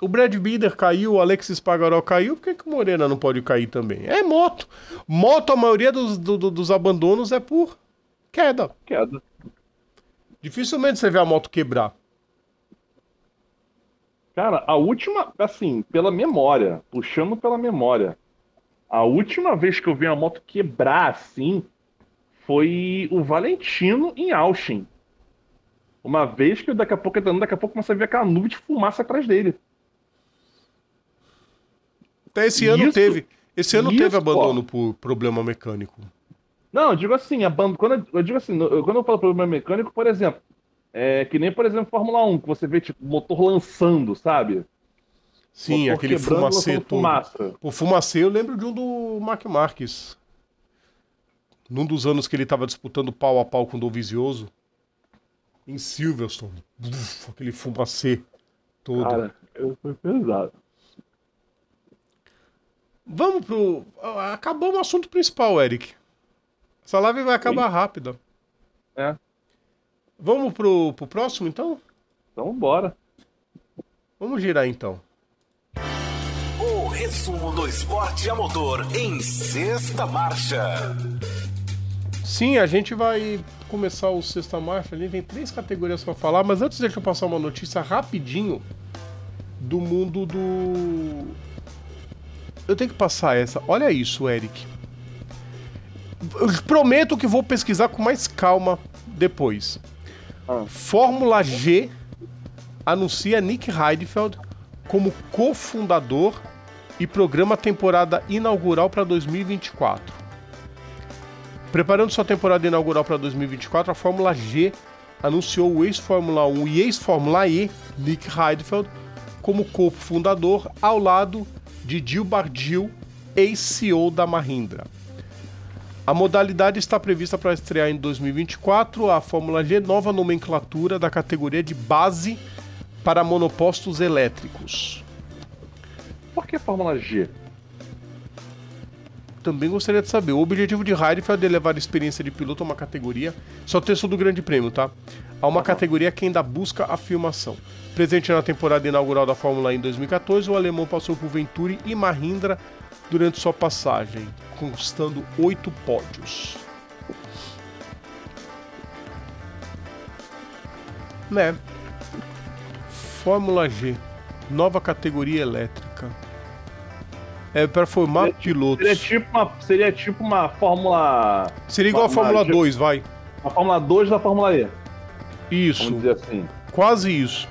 Speaker 1: O Brad Binder caiu, o Alexis Pagaró caiu, por que, que o Morena não pode cair também? É moto. Moto, a maioria dos, do- do- dos abandonos é por queda.
Speaker 2: Queda.
Speaker 1: Dificilmente você vê a moto quebrar.
Speaker 2: Cara, a última, assim, pela memória, puxando pela memória, a última vez que eu vi uma moto quebrar assim foi o Valentino em Austin. Uma vez que daqui a pouco, daqui a pouco começa a ver aquela nuvem de fumaça atrás dele.
Speaker 1: Até esse ano
Speaker 2: Isso-
Speaker 1: teve. Esse ano
Speaker 2: isso,
Speaker 1: teve abandono
Speaker 2: ó.
Speaker 1: por problema mecânico.
Speaker 2: Não, eu digo assim, a banda, quando eu, digo assim, quando eu falo problema mecânico, por exemplo, é que nem, por exemplo, Fórmula 1, que você vê, tipo, motor lançando, sabe?
Speaker 1: Sim,
Speaker 2: Motor
Speaker 1: aquele fumacê todo.
Speaker 2: fumaça.
Speaker 1: O Fumacê, eu lembro de um do Mark Marques. Num dos anos que ele tava disputando pau a pau com o Dovizioso. Em Silverstone. Uf, aquele fumacê todo.
Speaker 2: Cara, eu- foi pesado.
Speaker 1: Vamos pro. Acabou o assunto principal, Eric. Essa live vai acabar rápida.
Speaker 2: É.
Speaker 1: Vamos pro, pro próximo, então?
Speaker 2: Então, bora.
Speaker 1: Vamos girar, então.
Speaker 3: O resumo do esporte a motor em sexta marcha.
Speaker 1: Sim, a gente vai começar o Sexta Marcha. Ali tem três categorias para falar, mas antes deixa eu passar uma notícia rapidinho do mundo do. Eu tenho que passar essa. Olha isso, Eric. Eu prometo que vou pesquisar com mais calma depois.
Speaker 2: Ah.
Speaker 1: Fórmula G anuncia Nick Heidfeld como cofundador e programa temporada inaugural para 2024. Preparando sua temporada inaugural para 2024, a Fórmula G anunciou o ex-Fórmula 1 e ex-Fórmula E, Nick Heidfeld, como cofundador ao lado de Bardil, ex-CEO da Mahindra. A modalidade está prevista para estrear em 2024 a Fórmula G, nova nomenclatura da categoria de base para monopostos elétricos.
Speaker 2: Por que Fórmula G?
Speaker 1: Também gostaria de saber. O objetivo de Heidfeld é levar a experiência de piloto a uma categoria, só texto do Grande Prêmio, tá? A uma categoria que ainda busca a filmação. Presente na temporada inaugural da Fórmula E em 2014, o alemão passou por Venturi e Mahindra durante sua passagem, conquistando oito pódios. Né? Fórmula G, nova categoria elétrica. É para formar pilotos.
Speaker 2: Seria tipo uma, seria tipo uma Fórmula.
Speaker 1: Seria igual a
Speaker 2: Fórmula G.
Speaker 1: 2, vai.
Speaker 2: Uma Fórmula 2 da Fórmula E.
Speaker 1: Isso,
Speaker 2: Vamos dizer assim.
Speaker 1: quase isso.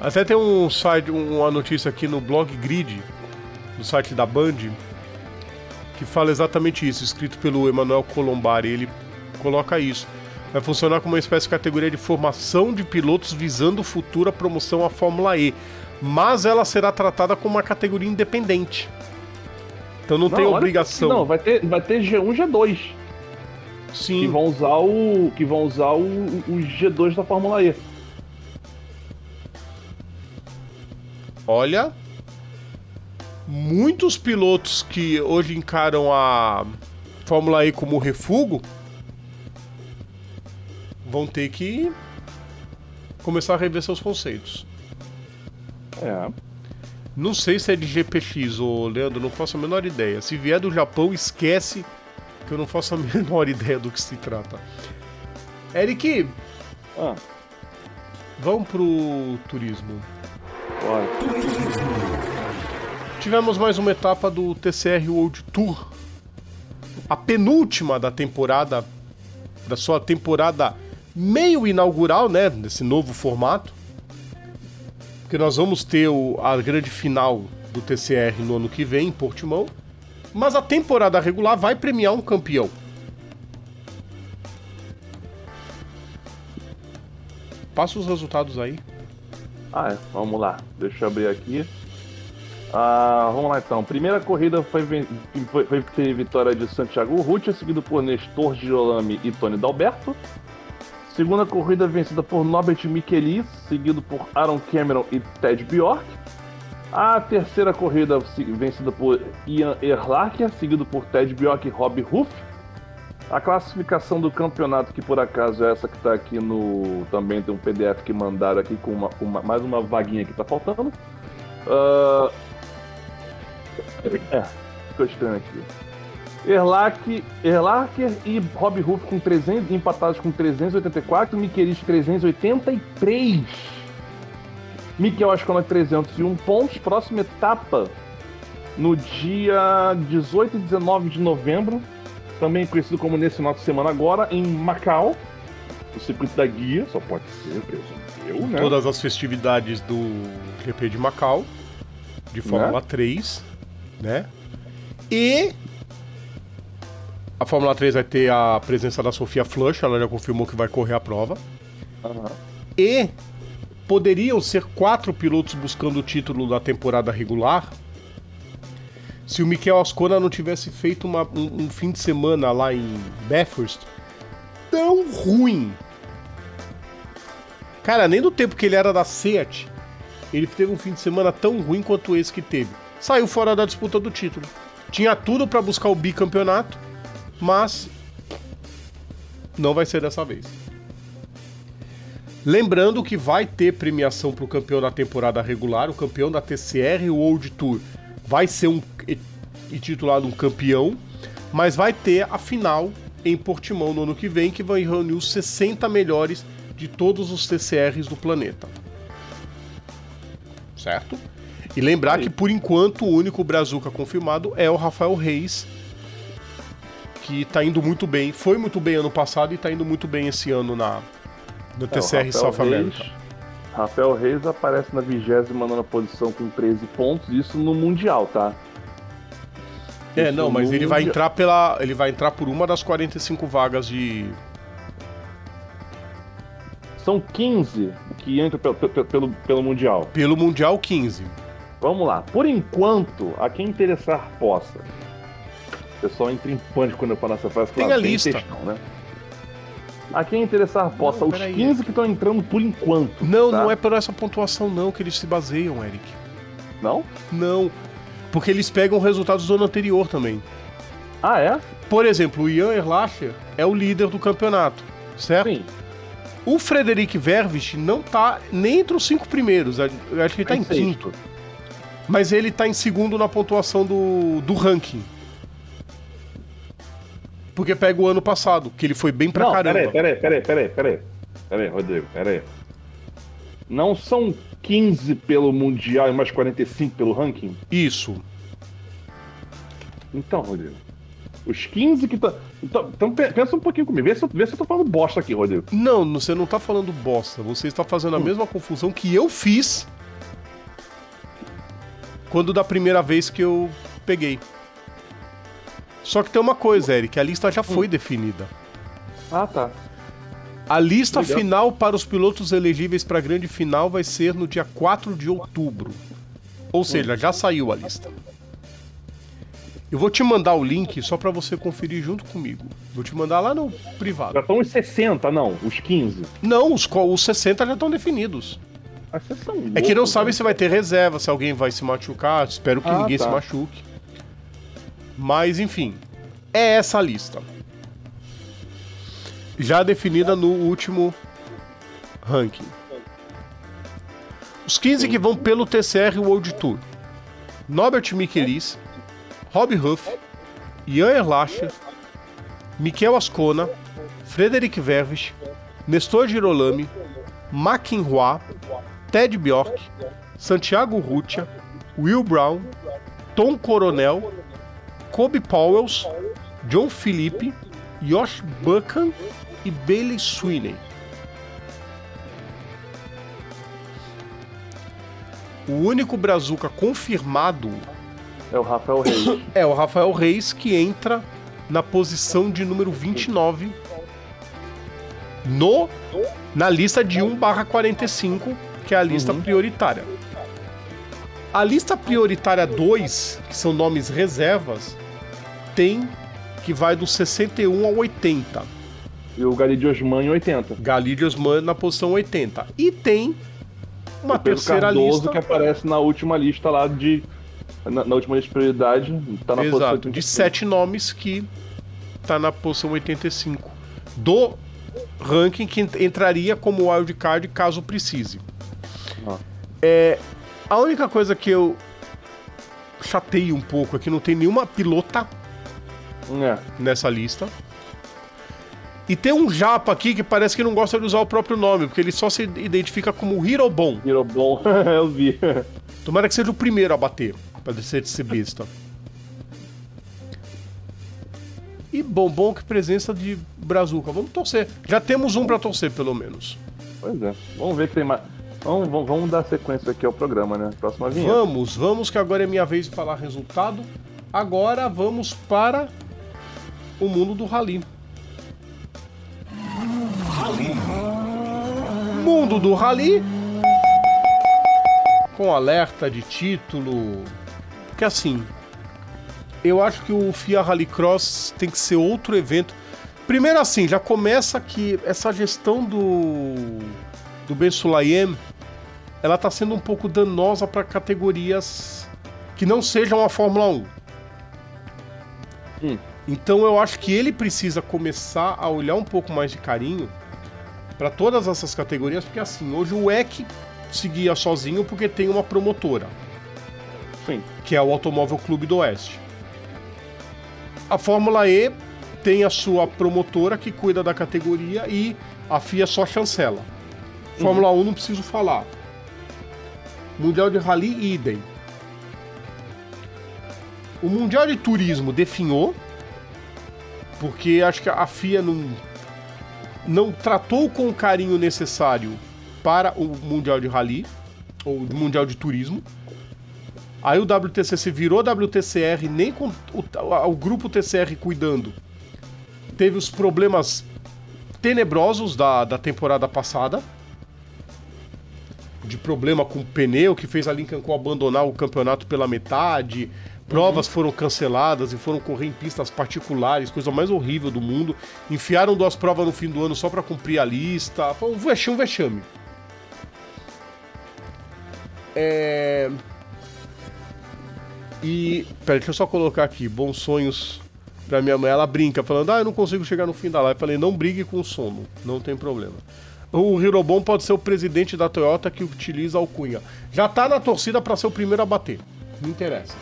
Speaker 1: Até tem um site, um- uma notícia aqui no blog Grid, no site da Band, que fala exatamente isso, escrito pelo Emanuel Colombari. Ele coloca isso. Vai funcionar como uma espécie de categoria de formação de pilotos visando futura promoção à Fórmula E. Mas ela será tratada como uma categoria independente. Então não, tem
Speaker 2: olha
Speaker 1: obrigação.
Speaker 2: Não, vai ter, vai ter G1 G2.
Speaker 1: Sim.
Speaker 2: Que vão usar o. Que vão usar o, o G2 da Fórmula E.
Speaker 1: Olha, muitos pilotos que hoje encaram a Fórmula E como refúgio vão ter que começar a rever seus conceitos.
Speaker 2: É.
Speaker 1: Não sei se é de GPX, ô Leandro, não faço a menor ideia. Se vier do Japão, esquece que eu não faço a menor ideia do que se trata. Eric,
Speaker 2: Ah,
Speaker 1: vamos pro turismo.
Speaker 2: bora.
Speaker 1: Tivemos mais uma etapa do TCR World Tour. A penúltima da temporada, da sua temporada meio inaugural, né? Desse novo formato. Porque nós vamos ter o- a grande final do TCR no ano que vem, em Portimão. Mas a temporada regular vai premiar um campeão. Passa os resultados aí.
Speaker 2: Ah, é. Vamos lá. Deixa eu abrir aqui. Ah, vamos lá então. Primeira corrida foi, foi, foi vitória de Santiago Rutia, seguido por Nestor Girolami e Tony Dalberto. Segunda corrida vencida por Norbert Michelis, seguido por Aaron Cameron e Ted Bjork. A terceira corrida vencida por Ian Erlacher, seguido por Ted Bjork e Rob Ruff. A classificação do campeonato, que por acaso é essa que tá aqui no. Também tem um PDF que mandaram aqui com uma, uma- mais uma vaguinha que tá faltando. Ah, É, ficou estranho aqui. Erlach, Erlacher e Rob Ruff com 300, empatados com 384, Miquelis 383. Miquel Ascona 301 pontos. Próxima etapa no dia 18 e 19 de novembro, também conhecido como nesse de semana agora, em Macau. O circuito da guia, só pode ser, presumo eu, né?
Speaker 1: todas as festividades do GP de Macau, de Fórmula 3, né? E a Fórmula 3 vai ter a presença da Sofia Flush, ela já confirmou que vai correr a prova.
Speaker 2: Aham.
Speaker 1: E poderiam ser quatro pilotos buscando o título da temporada regular se o Mikel Ascona não tivesse feito uma- um, um fim de semana lá em Bathurst tão ruim. Cara, nem do tempo que ele era da Seat, ele teve um fim de semana tão ruim quanto esse que teve. Saiu fora da disputa do título. Tinha tudo pra buscar o bicampeonato, mas não vai ser dessa vez. Lembrando que vai ter premiação para o campeão da temporada regular, o campeão da TCR World Tour vai ser um intitulado um campeão, mas vai ter a final em Portimão no ano que vem, que vai reunir os 60 melhores de todos os TCRs do planeta. Certo? E lembrar que por enquanto o único Brazuca confirmado é o Rafael Reis, que tá indo muito bem, foi muito bem ano passado e tá indo muito bem esse ano na no
Speaker 2: É,
Speaker 1: TCR South
Speaker 2: Reis-
Speaker 1: America.
Speaker 2: Rafael Reis aparece na 29 posição com 13 pontos, isso no Mundial, tá?
Speaker 1: É,
Speaker 2: Isso
Speaker 1: não, mas ele vai entrar pela. Ele vai entrar por uma das 45 vagas de.
Speaker 2: São 15 que entram pelo, pelo, pelo, pelo Mundial.
Speaker 1: Pelo Mundial 15.
Speaker 2: Vamos lá. Por enquanto, a quem interessar possa. O pessoal entra em pânico quando eu falo essa frase.
Speaker 1: Tem
Speaker 2: claro,
Speaker 1: a lista.
Speaker 2: textão, né? A quem interessar possa. Os
Speaker 1: peraí.
Speaker 2: 15 que estão entrando por enquanto.
Speaker 1: Não,
Speaker 2: tá?
Speaker 1: não é por essa pontuação, não, que eles se baseiam, Eric.
Speaker 2: Não?
Speaker 1: Não. Porque eles pegam resultados do ano anterior também.
Speaker 2: Ah, é?
Speaker 1: Por exemplo, o Ian Erlacher é o líder do campeonato, certo?
Speaker 2: Sim.
Speaker 1: O Frederic Vervich não tá nem entre os cinco primeiros. Eu acho que ele tá em
Speaker 2: sexto.
Speaker 1: quinto. Mas ele tá em segundo na pontuação do, do ranking. Porque pega o ano passado, que ele foi bem pra
Speaker 2: não,
Speaker 1: caramba.
Speaker 2: peraí, peraí, peraí, peraí, peraí. Peraí, Rodrigo, peraí. Não são 15 pelo Mundial e mais 45 pelo ranking?
Speaker 1: Isso.
Speaker 2: Então, Rodrigo. Os 15 que estão. Então, então pe- pensa um pouquinho comigo. Vê se, eu, vê se eu tô falando bosta aqui, Rodrigo.
Speaker 1: Não, você não tá falando bosta. Você está fazendo a mesma confusão que eu fiz quando da primeira vez que eu peguei. Só que tem uma coisa, Eric, a lista já foi definida.
Speaker 2: Ah, tá.
Speaker 1: A lista
Speaker 2: Legal.
Speaker 1: final para os pilotos elegíveis para a grande final vai ser no dia 4 de outubro. Ou seja, já saiu a lista. Eu vou te mandar o link só para você conferir junto comigo. Vou te mandar lá no
Speaker 2: Já
Speaker 1: privado.
Speaker 2: estão os 60, não. Os 15.
Speaker 1: Não, os, os 60 já estão definidos.
Speaker 2: São
Speaker 1: É que não
Speaker 2: loucos,
Speaker 1: sabe
Speaker 2: né?
Speaker 1: se vai ter reserva, se alguém vai se machucar. Espero que
Speaker 2: Ah,
Speaker 1: ninguém
Speaker 2: tá.
Speaker 1: se machuque. Mas, enfim, é essa lista. Já definida no último ranking. Os 15 que vão pelo TCR World Tour. Norbert Michelis, Rob Huff, Ian Erlacher, Miquel Ascona, Frederic Verves, Nestor Girolami, McInroy, Ted Bjork, Santiago Rutia, Will Brown, Tom Coronel, Kobe Powells, John Philippe, Josh Buchan e Bailey Sweeney. O único Brazuca confirmado
Speaker 2: É o Rafael Reis.
Speaker 1: é o Rafael Reis, que entra na posição de número 29 no, na lista de 1 barra 45, que é a lista prioritária. A lista prioritária 2, que são nomes reservas, tem que vai do 61 ao 80.
Speaker 2: e o Galidio Osman em 80.
Speaker 1: Galídio Osman na posição 80. E tem uma
Speaker 2: O Pedro
Speaker 1: terceira
Speaker 2: Cardoso
Speaker 1: lista.
Speaker 2: que aparece na última lista lá de. Na, na última lista de prioridade, tá na posição
Speaker 1: Exato, de
Speaker 2: 85.
Speaker 1: sete nomes que tá na posição 85 do ranking que ent- entraria como wildcard caso precise.
Speaker 2: Ah.
Speaker 1: É, a única coisa que eu chateio um pouco é que não tem nenhuma pilota
Speaker 2: É.
Speaker 1: nessa lista. E tem um japa aqui que parece que não gosta de usar o próprio nome, porque ele só se identifica como Hirobon.
Speaker 2: Virou bom, eu vi.
Speaker 1: Tomara que seja o primeiro a bater, pra ser de ser besta. E bom, bom que presença de Brazuca. Vamos torcer. Já temos um pra torcer, pelo menos.
Speaker 2: Pois é. Vamos ver que tem mais. Vamos, vamos, dar sequência aqui ao programa, né? Próxima vinheta.
Speaker 1: Vamos, vamos, que agora é minha vez de falar resultado. Agora vamos para o mundo do rally. Mundo do rally. Com alerta de título. Porque assim, eu acho que o FIA Rallycross tem que ser outro evento. Primeiro assim, já começa que essa gestão do do Ben Sulayem, ela tá sendo um pouco danosa para categorias que não sejam a Fórmula 1.
Speaker 2: Hum.
Speaker 1: Então eu acho que ele precisa começar a olhar um pouco mais de carinho para todas essas categorias, porque assim, hoje o EC seguia sozinho porque tem uma promotora,
Speaker 2: Sim.
Speaker 1: que é o Automóvel Clube do Oeste. A Fórmula E tem a sua promotora que cuida da categoria e a FIA só chancela. Fórmula 1 não preciso falar. Mundial de Rally, idem. O Mundial de Turismo definhou, porque acho que a FIA não, não tratou com o carinho necessário para o Mundial de Rally, ou Mundial de Turismo. Aí o WTC se virou WTCR, nem com o, o grupo TCR cuidando. Teve os problemas tenebrosos da, da temporada passada. De problema com o pneu, que fez a Lincoln Co abandonar o campeonato pela metade. Provas foram canceladas e foram correr em pistas particulares, coisa mais horrível do mundo. Enfiaram duas provas no fim do ano só para cumprir a lista. Foi um vexame, um vexame. É... E. Peraí, deixa eu só colocar aqui. Bons sonhos pra minha mãe. Ela brinca, falando: Ah, eu não consigo chegar no fim da live. Eu falei: Não brigue com o sono, não tem problema. O Hirobon pode ser o presidente da Toyota que utiliza a alcunha. Já tá na torcida pra ser o primeiro a bater. Não interessa.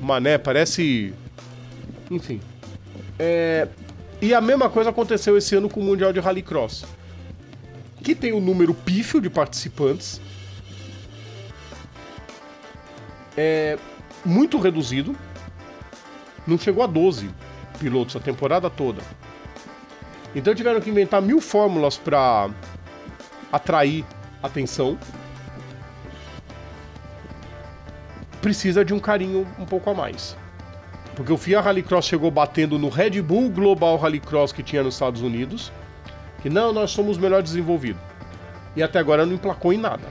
Speaker 1: Mané, parece. Enfim. É... E a mesma coisa aconteceu esse ano com o Mundial de Rallycross. Que tem um número pífio de participantes. É muito reduzido. Não chegou a 12 pilotos a temporada toda. Então tiveram que inventar mil fórmulas para atrair atenção. Precisa de um carinho um pouco a mais. Porque o FIA Rallycross chegou batendo no Red Bull Global Rallycross que tinha nos Estados Unidos. Que não, nós somos o melhor desenvolvido. E até agora não emplacou em nada.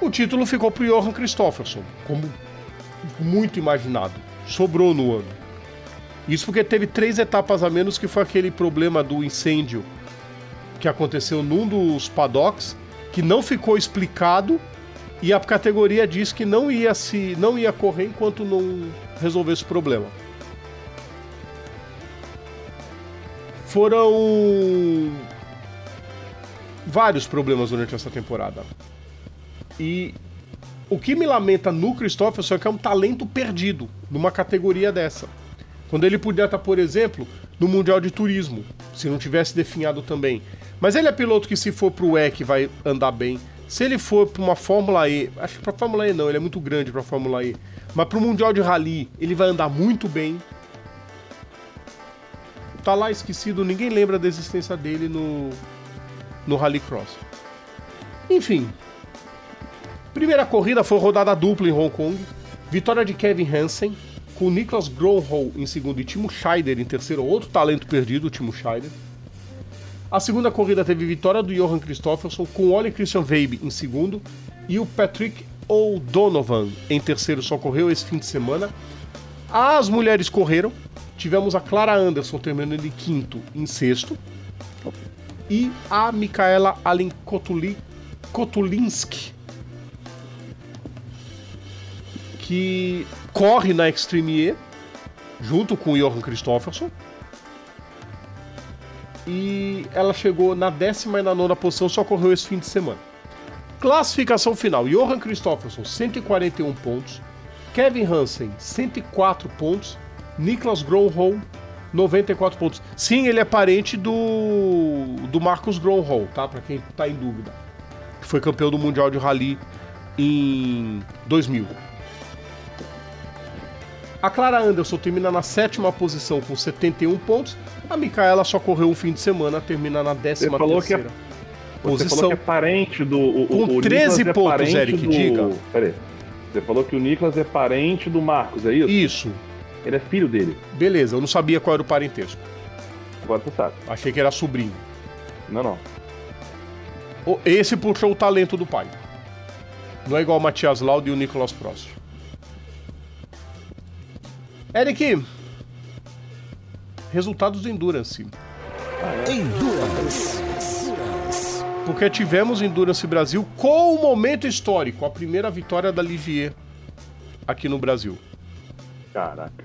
Speaker 1: O título ficou pro Johan Christofferson, como muito imaginado. Sobrou no ano. Isso porque teve três etapas a menos, que foi aquele problema do incêndio que aconteceu num dos paddocks, que não ficou explicado e a categoria disse que não ia se não ia correr enquanto não resolvesse o problema. Foram vários problemas durante essa temporada. E o que me lamenta no Christopherson é que é um talento perdido numa categoria dessa. Quando ele podia estar, por exemplo, no Mundial de Turismo, se não tivesse definhado também. Mas ele é piloto que, se for pro EC, vai andar bem. Se ele for para uma Fórmula E, acho que para Fórmula E não, ele é muito grande para Fórmula E. Mas para o Mundial de Rally, ele vai andar muito bem. Tá lá esquecido, ninguém lembra da existência dele no, no Rallycross. Enfim. Primeira corrida foi rodada dupla em Hong Kong. Vitória de Kevin Hansen, com Niklas Gronholm em segundo e Timo Scheider em terceiro. Outro talento perdido, o Timo Scheider. A segunda corrida teve vitória do Johan Christofferson, com o Oli Christian Weib em segundo e o Patrick O'Donovan em terceiro só correu esse fim de semana. As mulheres correram. Tivemos a Clara Anderson terminando em quinto em sexto. E a Micaela Allen Kotulinski, que corre na Extreme E, junto com o Johan Christofferson. E ela chegou na décima e na nona posição, só correu esse fim de semana. Classificação final: Johan Christofferson, 141 pontos. Kevin Hansen, 104 pontos. Niklas Gronholm, 94 pontos. Sim, ele é parente do, do Marcos Gronholm, tá? Para quem tá em dúvida. Que foi campeão do Mundial de Rally em 2000. A Clara Anderson termina na sétima posição com 71 pontos. A Micaela só correu um fim de semana, termina na décima
Speaker 2: falou
Speaker 1: terceira
Speaker 2: que é... Você falou que é parente do. O,
Speaker 1: com
Speaker 2: o
Speaker 1: 13
Speaker 2: é
Speaker 1: pontos, Eric,
Speaker 2: do...
Speaker 1: diga.
Speaker 2: Peraí. Você falou que o Nicolas é parente do Marcos, é isso?
Speaker 1: Isso.
Speaker 2: Ele é filho dele.
Speaker 1: Beleza, eu não sabia qual era o parentesco.
Speaker 2: Agora você sabe.
Speaker 1: Achei que era sobrinho.
Speaker 2: Não, não.
Speaker 1: Esse puxou o talento do pai. Não é igual o Matias Lauda e o Nicolas Prost. Eric, resultados do Endurance.
Speaker 3: Endurance.
Speaker 1: Porque tivemos Endurance Brasil com o momento histórico, a primeira vitória da Ligier aqui no Brasil.
Speaker 2: Caraca.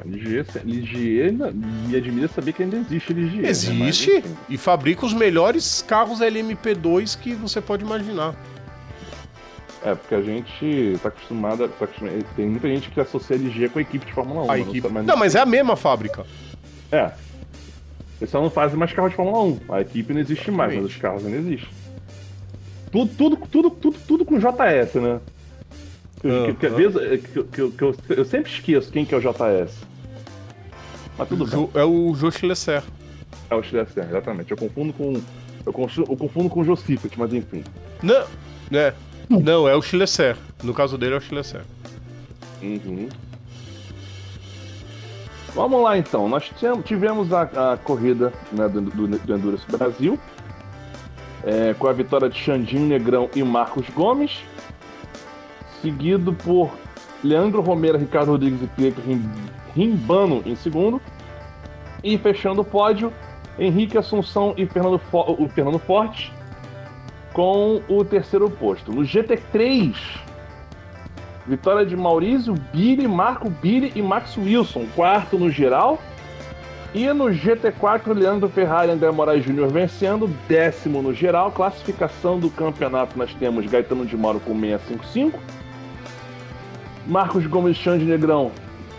Speaker 2: A Ligier, Ligier me admira saber que ainda existe Ligier.
Speaker 1: Existe
Speaker 2: né? Mas,
Speaker 1: e fabrica os melhores carros LMP2 que você pode imaginar.
Speaker 2: É, porque a gente tá acostumado, tá. Tem muita gente que associa a Ligier com a equipe de Fórmula 1.
Speaker 1: A
Speaker 2: né?
Speaker 1: equipe...
Speaker 2: Mas
Speaker 1: Não, mas é a mesma fábrica.
Speaker 2: É. Eles só não fazem mais carro de Fórmula 1. A equipe não existe mais, mas
Speaker 1: Exatamente.
Speaker 2: os carros ainda existem. Tudo, tudo, tudo, tudo, tudo com JS, né? Que, que- é, que, que- que eu, eu sempre esqueço quem que é o JS. Mas tudo bem.
Speaker 1: É o Josh Lesser.
Speaker 2: É o XDSR, exatamente. Eu confundo com. Eu confundo, eu confundo com o Josifat, mas enfim.
Speaker 1: Não, né? Não, é o Chilecer. No caso dele é o Chilecer.
Speaker 2: Uhum. Vamos lá então. Nós tivemos- a, a corrida né, do, do, do Endurance Brasil. é, com a vitória de Xandinho Negrão e Marcos Gomes. Seguido por Leandro Romero, Ricardo Rodrigues e Pietro Rim- Rimbano em segundo. E fechando o pódio, Henrique Assunção e Fernando, Fo- o Fernando Forte com o terceiro posto. No GT3, Vitória de Maurício, Billy, Marco Billy e Max Wilson, quarto no geral. E no GT4, Leandro Ferrari e André Moraes Júnior vencendo, décimo no geral. Classificação do campeonato nós temos Gaetano de Mauro com 655. Marcos Gomes Xande Negrão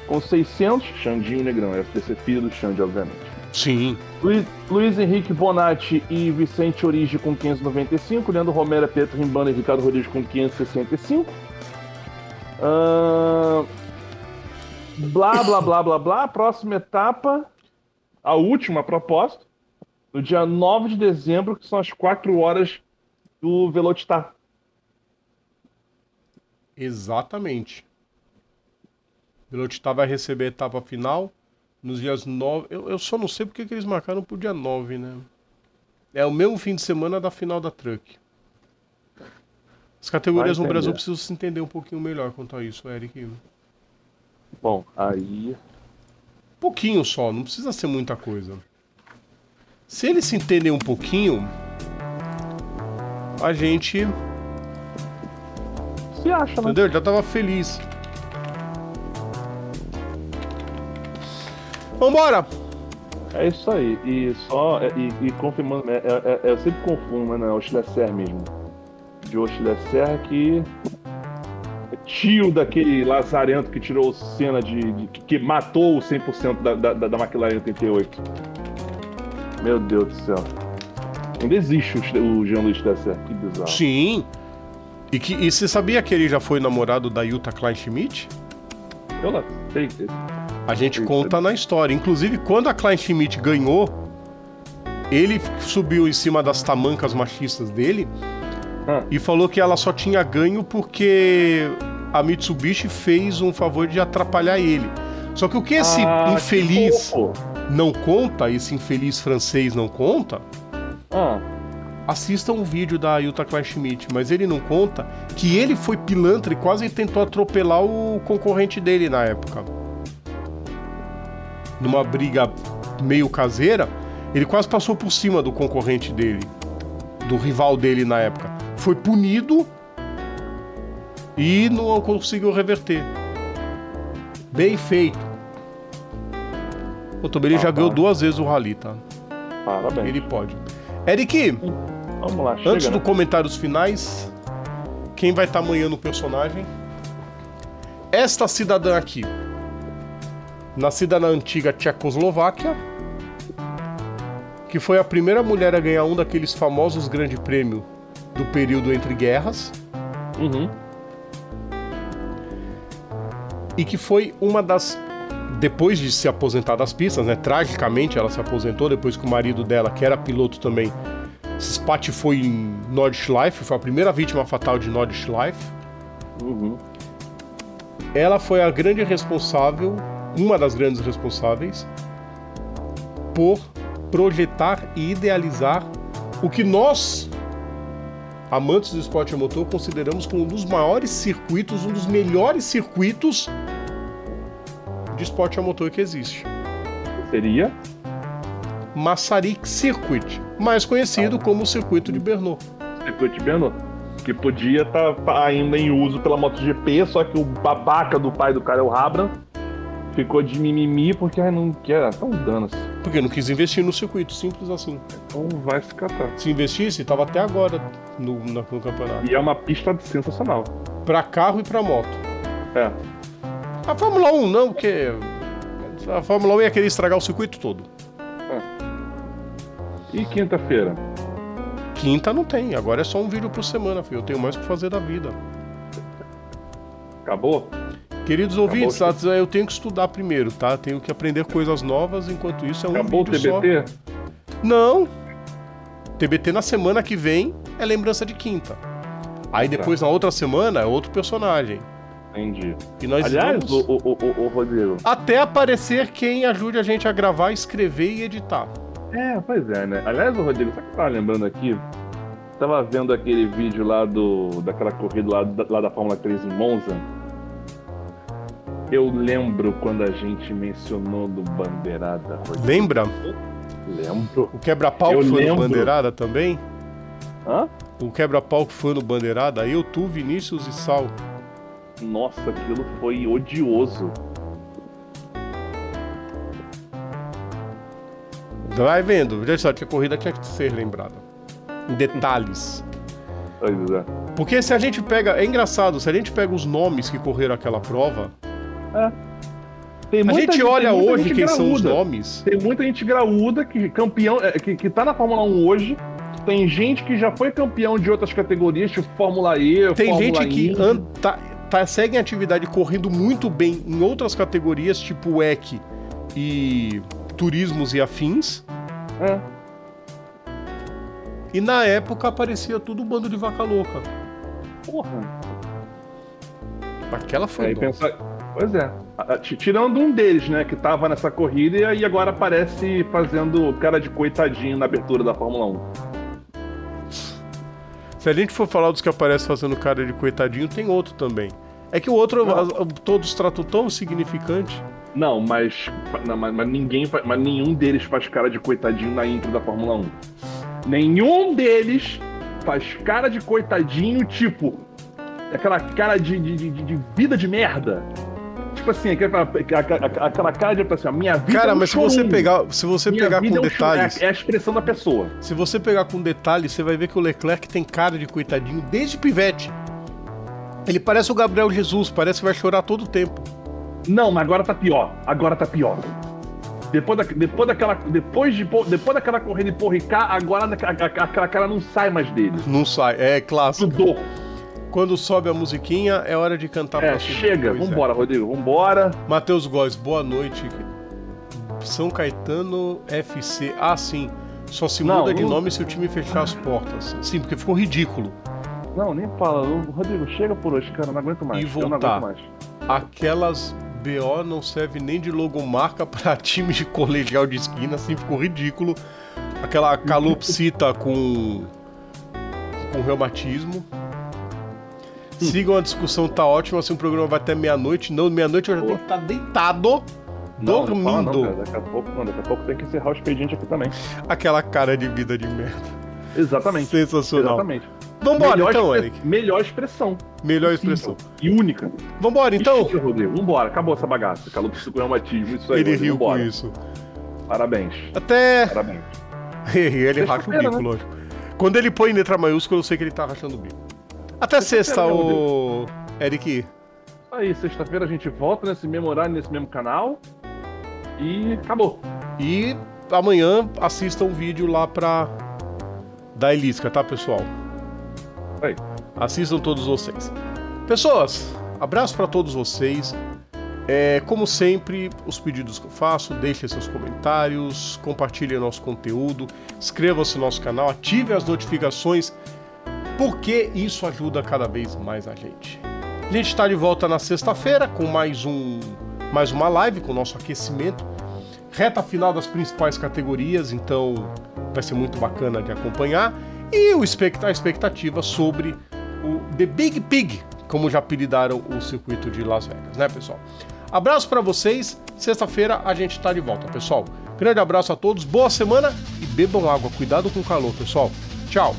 Speaker 2: com 600. Xandinho Negrão, é deve ser filho do Xande, obviamente.
Speaker 1: Sim.
Speaker 2: Luiz, Luiz Henrique Bonatti e Vicente Origi com 595, Leandro Romero, Pedro Rimbano e Ricardo Rodrigues com 565. Ahn, blá, blá, blá, blá, blá. Próxima etapa, a última a propósito, no dia 9 de dezembro, que são as 4 horas do Velocitar.
Speaker 1: Exatamente. Velocitar vai receber a etapa final nos dias 9. Eu, eu só não sei porque que eles marcaram pro dia 9, né? É o mesmo fim de semana da final da Truck. As categorias no Brasil precisam se entender um pouquinho melhor quanto a isso, Eric.
Speaker 2: Bom, aí.
Speaker 1: Pouquinho só, não precisa ser muita coisa. Se eles se entendem um pouquinho, a gente,
Speaker 2: Se acha, né?
Speaker 1: entendeu? Já tava feliz. Vambora!
Speaker 2: É isso aí. E só. é- E, e confirmando. é- é- é- eu sempre confundo, mas não é o Schlesser mesmo. de Serra que é tio daquele lazarento que tirou o Senna de, de- que, matou o 100% da, da, da McLaren 88. Meu Deus do céu. Ainda existe o, o da Serra, que bizarro.
Speaker 1: Sim. E, que, e você sabia que ele já foi namorado da Jutta Kleinschmidt?
Speaker 2: Eu lá sei.
Speaker 1: A gente conta na história. Inclusive, quando a Kleinschmidt ganhou, ele subiu em cima das tamancas machistas dele
Speaker 2: Ah.
Speaker 1: e falou que ela só tinha ganho porque a Mitsubishi fez um favor de atrapalhar ele. Só que o que esse
Speaker 2: Ah, que
Speaker 1: infeliz
Speaker 2: fofo.
Speaker 1: não conta, esse infeliz francês não conta,
Speaker 2: Ah,
Speaker 1: assista um vídeo da Jutta Kleinschmidt, mas ele não conta que ele foi pilantra e quase tentou atropelar o concorrente dele na época. Numa briga meio caseira, ele quase passou por cima do concorrente dele, do rival dele na época. Foi punido e não conseguiu reverter. Bem feito. O Tobeli já
Speaker 2: Ah,
Speaker 1: ganhou
Speaker 2: tá.
Speaker 1: duas vezes o Rally, tá?
Speaker 2: parabéns.
Speaker 1: Ele pode. Eric,
Speaker 2: Vamos lá, chega,
Speaker 1: Antes do
Speaker 2: né?
Speaker 1: comentários finais, quem vai estar amanhã no personagem? Esta cidadã aqui, nascida na antiga Tchecoslováquia, que foi a primeira mulher a ganhar um daqueles famosos Grande Prêmio do período entre guerras
Speaker 2: Uhum.
Speaker 1: e que foi uma das depois de se aposentar das pistas, né? Tragicamente ela se aposentou depois que o marido dela, que era piloto também, se espatifou em Nordschleife, foi a primeira vítima fatal de Nordschleife.
Speaker 2: Uhum.
Speaker 1: Ela foi a grande responsável, uma das grandes responsáveis, por projetar e idealizar o que nós, amantes do esporte a motor, consideramos como um dos maiores circuitos, um dos melhores circuitos de esporte a motor que existe.
Speaker 2: Seria?
Speaker 1: Massaric Circuit, mais conhecido como o Circuito de Bernoulli.
Speaker 2: Circuit Beno, que podia estar ainda em uso pela MotoGP, só que o babaca do pai do cara é o Rabran. Ficou de mimimi porque ai, não quer. Então dano-se.
Speaker 1: Porque não quis investir no circuito, simples assim.
Speaker 2: Então vai se catar.
Speaker 1: Se investisse, estava até agora no, na- no campeonato.
Speaker 2: E é uma pista sensacional.
Speaker 1: Para carro e para moto.
Speaker 2: É.
Speaker 1: A Fórmula 1 não, porque a Fórmula 1 ia querer estragar o circuito todo.
Speaker 2: E quinta-feira?
Speaker 1: Quinta não tem, agora é só um vídeo por semana, filho. Eu tenho mais o que fazer da vida.
Speaker 2: Acabou?
Speaker 1: Queridos ouvintes, eu tenho que estudar primeiro, tá? Tenho que aprender coisas novas, enquanto isso é um
Speaker 2: Acabou o
Speaker 1: vídeo só.
Speaker 2: TBT?
Speaker 1: Não. TBT na semana que vem é lembrança de quinta. Aí depois na outra semana é outro personagem.
Speaker 2: Entendi.
Speaker 1: E nós
Speaker 2: Aliás,
Speaker 1: vamos
Speaker 2: o, o, o, o Rodrigo.
Speaker 1: até aparecer quem ajude a gente a gravar, escrever e editar.
Speaker 2: É, pois é, né? Aliás, o Rodrigo, sabe o que eu tava lembrando aqui? Tava vendo aquele vídeo lá do. daquela corrida lá, da- lá da Fórmula 3 em Monza. Eu lembro quando a gente mencionou do Bandeirada.
Speaker 1: Lembra?
Speaker 2: Lembro.
Speaker 1: O quebra-pau que foi no
Speaker 2: lembro.
Speaker 1: Bandeirada também?
Speaker 2: Hã?
Speaker 1: O quebra-pau que foi no Bandeirada? Eu, tu, Vinícius e Sal.
Speaker 2: Nossa, aquilo foi odioso.
Speaker 1: Vai vendo, já só que a corrida tinha que ser lembrada. Em detalhes.
Speaker 2: Pois é.
Speaker 1: Porque se a gente pega. É engraçado, se a gente pega os nomes que correram aquela prova,
Speaker 2: Tem
Speaker 1: a
Speaker 2: muita
Speaker 1: gente olha
Speaker 2: tem muita
Speaker 1: hoje
Speaker 2: gente
Speaker 1: quem são os
Speaker 2: graúda.
Speaker 1: nomes.
Speaker 2: Tem muita gente graúda que campeão, é, que, que tá na Fórmula 1 hoje. Tem gente que já foi campeão de outras categorias, tipo Fórmula E,
Speaker 1: Tem
Speaker 2: Fórmula
Speaker 1: gente que tá, tá- segue em atividade correndo muito bem em outras categorias, tipo EC e turismos e afins.
Speaker 2: É.
Speaker 1: E na época aparecia tudo um bando de vaca louca.
Speaker 2: Porra.
Speaker 1: Aquela foi
Speaker 2: pensa... Pois é. Tirando um deles, né, que tava nessa corrida e agora aparece fazendo cara de coitadinho na abertura da Fórmula 1.
Speaker 1: Se a gente for falar dos que aparecem fazendo cara de coitadinho, tem outro também. É que o outro,
Speaker 2: Não.
Speaker 1: todos tratam tão significante.
Speaker 2: Não, mas, não, mas, mas ninguém, mas nenhum deles faz cara de coitadinho na intro da Fórmula 1. Nenhum deles faz cara de coitadinho, tipo, aquela cara de, de, de- de vida de merda. Tipo assim, aquela, aquela, cara de tipo assim, minha vida
Speaker 1: Cara,
Speaker 2: é um
Speaker 1: mas se você pegar, se você
Speaker 2: Minha
Speaker 1: pegar com
Speaker 2: é um
Speaker 1: detalhes,
Speaker 2: É, é a expressão da pessoa.
Speaker 1: se você pegar com detalhes, você vai ver que o Leclerc tem cara de coitadinho desde pivete. Ele parece o Gabriel Jesus, parece que vai chorar todo o tempo.
Speaker 2: Não, mas agora tá pior. Agora tá pior. Depois, da, depois daquela. Depois, de, depois daquela corrida de porricar, agora aquela cara não sai mais dele.
Speaker 1: Não sai, é clássico.
Speaker 2: Mudou.
Speaker 1: Quando sobe a musiquinha, é hora de cantar
Speaker 2: É,
Speaker 1: pra
Speaker 2: chega.
Speaker 1: Pois é.
Speaker 2: Vambora, Rodrigo. Vambora.
Speaker 1: Matheus Góes, boa noite. São Caetano FC. Ah, sim. Só se
Speaker 2: Não,
Speaker 1: muda de
Speaker 2: não-
Speaker 1: nome se o time fechar as portas. Sim, porque ficou ridículo.
Speaker 2: Não, nem fala. Rodrigo, chega por hoje, cara. Não aguento mais.
Speaker 1: E voltar.
Speaker 2: mais.
Speaker 1: Aquelas BO não serve nem de logomarca pra time de colegial de esquina, assim ficou ridículo. Aquela calopsita com com reumatismo. Sigam a discussão, tá ótima. Assim, o programa vai até meia-noite. Não, meia-noite eu já
Speaker 2: Boa.
Speaker 1: tenho que estar deitado,
Speaker 2: Não, não fala não,
Speaker 1: dormindo.
Speaker 2: cara. Daqui a pouco, não, daqui a pouco tem que encerrar o expediente aqui também.
Speaker 1: Aquela cara de vida de merda.
Speaker 2: Exatamente.
Speaker 1: Sensacional.
Speaker 2: Exatamente.
Speaker 1: Vambora
Speaker 2: melhor
Speaker 1: então, Eric.
Speaker 2: Melhor expressão.
Speaker 1: Melhor expressão.
Speaker 2: E única.
Speaker 1: Vambora então.
Speaker 2: Rodrigo. Vambora. Acabou essa bagaça. Calou pro com reumatismo. Isso aí.
Speaker 1: Ele
Speaker 2: Rodrigo,
Speaker 1: riu com
Speaker 2: vambora.
Speaker 1: isso.
Speaker 2: Parabéns.
Speaker 1: Até.
Speaker 2: Parabéns.
Speaker 1: ele racha o bico,
Speaker 2: né?
Speaker 1: lógico. Quando ele põe letra maiúscula, eu sei que ele tá rachando o bico. Até sexta,
Speaker 2: né,
Speaker 1: ô. Eric.
Speaker 2: Aí, sexta-feira a gente volta nesse mesmo horário, nesse mesmo canal. E acabou.
Speaker 1: E amanhã assista um vídeo lá pra. Da Elisca, tá, pessoal?
Speaker 2: Aí.
Speaker 1: Assistam todos vocês. Pessoas, abraço pra todos vocês. É, como sempre, os pedidos que eu faço, deixem seus comentários, compartilhem nosso conteúdo, inscrevam-se no nosso canal, ative as notificações, porque isso ajuda cada vez mais a gente. A gente está de volta na sexta-feira com mais um mais uma live com o nosso aquecimento. Reta final das principais categorias, então vai ser muito bacana de acompanhar. E o expect- a expectativa sobre o The Big Pig, como já apelidaram o circuito de Las Vegas, né, pessoal? Abraço para vocês. Sexta-feira a gente está de volta, pessoal. Grande abraço a todos, boa semana e bebam água. Cuidado com o calor, pessoal. Tchau.